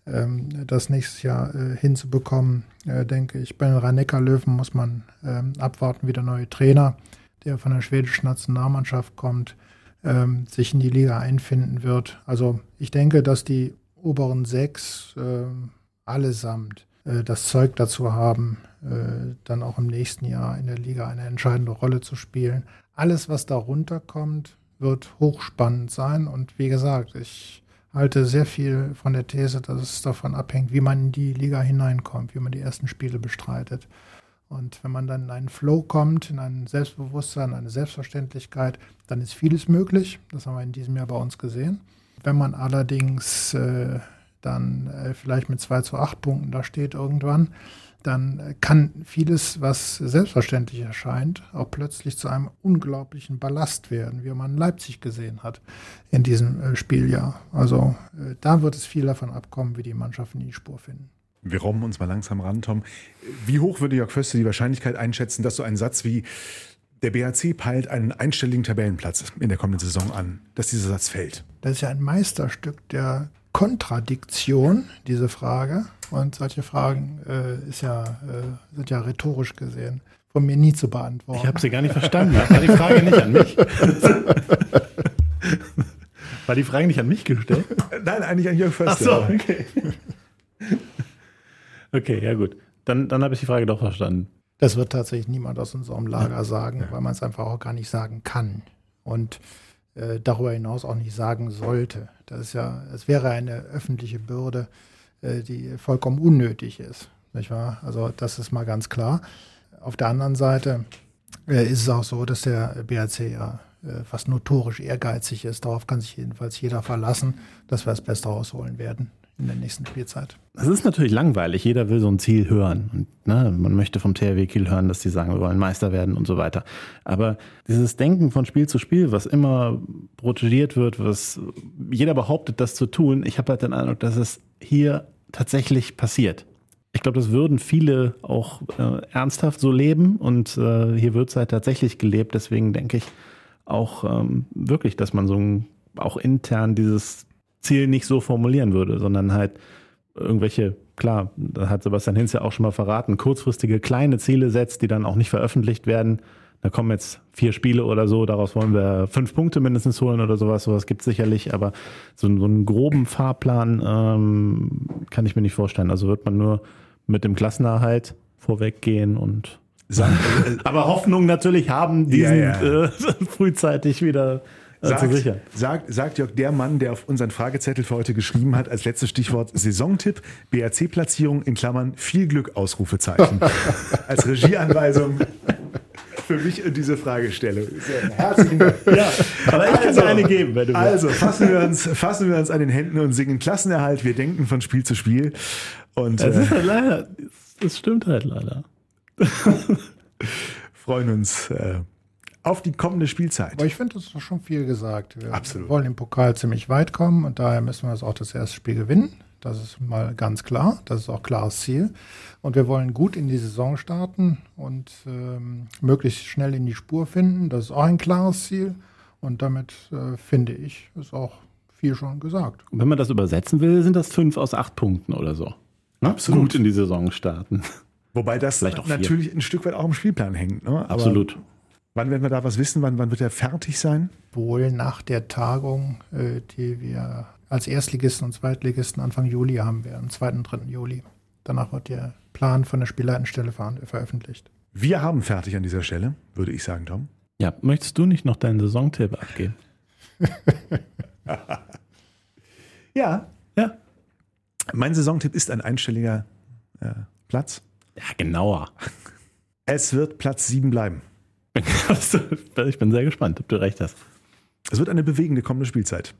ähm, das nächstes Jahr äh, hinzubekommen, äh, denke ich. Bei den Rhein-Neckar-Löwen muss man ähm, abwarten, wie der neue Trainer, der von der schwedischen Nationalmannschaft kommt, ähm, sich in die Liga einfinden wird. Also ich denke, dass die oberen sechs äh, allesamt das Zeug dazu haben, äh, dann auch im nächsten Jahr in der Liga eine entscheidende Rolle zu spielen. Alles, was darunter kommt, wird hochspannend sein. Und wie gesagt, ich halte sehr viel von der These, dass es davon abhängt, wie man in die Liga hineinkommt, wie man die ersten Spiele bestreitet. Und wenn man dann in einen Flow kommt, in ein Selbstbewusstsein, eine Selbstverständlichkeit, dann ist vieles möglich. Das haben wir in diesem Jahr bei uns gesehen. Wenn man allerdings äh, dann äh, vielleicht mit 2 zu 8 Punkten da steht irgendwann, dann kann vieles, was selbstverständlich erscheint, auch plötzlich zu einem unglaublichen Ballast werden, wie man Leipzig gesehen hat in diesem äh, Spieljahr. Also äh, da wird es viel davon abkommen, wie die Mannschaften die Spur finden. Wir robben uns mal langsam ran, Tom. Wie hoch würde Jörg Föste die Wahrscheinlichkeit einschätzen, dass so ein Satz wie der BHC peilt einen einstelligen Tabellenplatz in der kommenden Saison an, dass dieser Satz fällt? Das ist ja ein Meisterstück der Kontradiktion, diese Frage. Und solche Fragen äh, ja, äh, sind ja rhetorisch gesehen von mir nie zu beantworten. Ich habe sie gar nicht verstanden. War die Frage nicht an mich? War die Frage nicht an mich gestellt? Nein, eigentlich an Jörg Förster. Ach so, okay. Okay, ja gut. Dann, dann habe ich die Frage doch verstanden. Das wird tatsächlich niemand aus unserem Lager sagen, weil man es einfach auch gar nicht sagen kann. Und äh, darüber hinaus auch nicht sagen sollte. Das ist ja, es wäre eine öffentliche Bürde, äh, die vollkommen unnötig ist. Nicht wahr? Also das ist mal ganz klar. Auf der anderen Seite äh, ist es auch so, dass der BRC ja äh, fast notorisch ehrgeizig ist. Darauf kann sich jedenfalls jeder verlassen, dass wir das Beste rausholen werden in der nächsten Spielzeit. Es ist natürlich langweilig. Jeder will so ein Ziel hören. Und, ne, man möchte vom THW Kiel hören, dass die sagen, wir wollen Meister werden und so weiter. Aber dieses Denken von Spiel zu Spiel, was immer protegiert wird, was jeder behauptet, das zu tun, ich habe halt den Eindruck, dass es hier tatsächlich passiert. Ich glaube, das würden viele auch äh, ernsthaft so leben und äh, hier wird es halt tatsächlich gelebt. Deswegen denke ich auch ähm, wirklich, dass man so ein, auch intern dieses Ziel nicht so formulieren würde, sondern halt irgendwelche, klar, da hat Sebastian Hinz ja auch schon mal verraten, kurzfristige kleine Ziele setzt, die dann auch nicht veröffentlicht werden. Da kommen jetzt vier Spiele oder so, daraus wollen wir fünf Punkte mindestens holen oder sowas. Sowas gibt es sicherlich, aber so, so, einen groben Fahrplan ähm, kann ich mir nicht vorstellen. Also wird man nur mit dem Klassenerhalt vorweggehen und Sagen, aber Hoffnung natürlich haben, diesen ja, ja. Äh, frühzeitig wieder Sagt, sagt, sagt Jörg, der Mann, der auf unseren Fragezettel für heute geschrieben hat, als letztes Stichwort Saisontipp, BRC-Platzierung in Klammern, viel Glück, Ausrufezeichen. als Regieanweisung für mich in diese Fragestellung. Herzlichen Dank. Ja, aber ich kann also, dir eine geben, wenn du Also, fassen wir, uns, fassen wir uns an den Händen und singen Klassenerhalt. Wir denken von Spiel zu Spiel. Und, das ist halt leider, das stimmt halt leider. freuen uns äh, auf die kommende Spielzeit. Aber ich finde, das ist schon viel gesagt. Wir Absolut. wollen im Pokal ziemlich weit kommen und daher müssen wir jetzt auch das erste Spiel gewinnen. Das ist mal ganz klar. Das ist auch klares Ziel. Und wir wollen gut in die Saison starten und ähm, möglichst schnell in die Spur finden. Das ist auch ein klares Ziel. Und damit äh, finde ich, ist auch viel schon gesagt. Und wenn man das übersetzen will, sind das fünf aus acht Punkten oder so. Ne? Absolut. Gut in die Saison starten. Wobei das natürlich ein Stück weit auch im Spielplan hängt. Ne? Aber Absolut. Wann werden wir da was wissen? Wann, wann wird er fertig sein? Wohl nach der Tagung, äh, die wir als Erstligisten und Zweitligisten Anfang Juli haben werden, 2. und 3. Juli. Danach wird der Plan von der Spielleitenstelle veröffentlicht. Wir haben fertig an dieser Stelle, würde ich sagen, Tom. Ja, möchtest du nicht noch deinen Saisontipp abgeben? ja. Ja. Mein Saisontipp ist ein einstelliger äh, Platz. Ja, genauer. Es wird Platz 7 bleiben. ich bin sehr gespannt, ob du recht hast. Es wird eine bewegende kommende Spielzeit.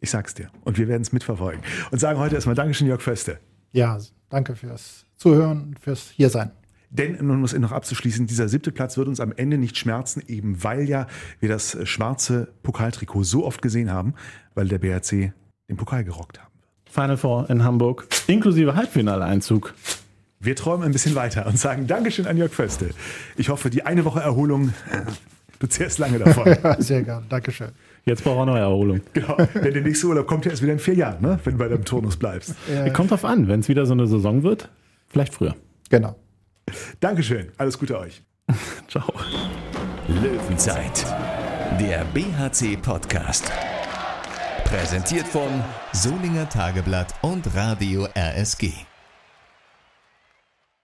Ich sag's dir. Und wir werden es mitverfolgen. Und sagen heute erstmal Dankeschön, Jörg Föste. Ja, danke fürs Zuhören und fürs Hiersein. Denn, nun muss ich noch abzuschließen, dieser siebte Platz wird uns am Ende nicht schmerzen, eben weil ja wir das schwarze Pokaltrikot so oft gesehen haben, weil der BRC den Pokal gerockt haben. Final Four in Hamburg, inklusive Halbfinaleinzug. Wir träumen ein bisschen weiter und sagen Dankeschön an Jörg Föste. Ich hoffe, die eine Woche Erholung, du zehrst lange davon. ja, sehr gerne. Dankeschön. Jetzt braucht er noch Erholung. Genau, denn der nächste Urlaub kommt ja erst wieder in vier Jahren, ne? wenn du bei deinem Turnus bleibst. Ja. Kommt drauf an, wenn es wieder so eine Saison wird, vielleicht früher. Genau. Dankeschön, alles Gute euch. Ciao. Löwenzeit Der BHC Podcast. Präsentiert von Solinger Tageblatt und Radio RSG.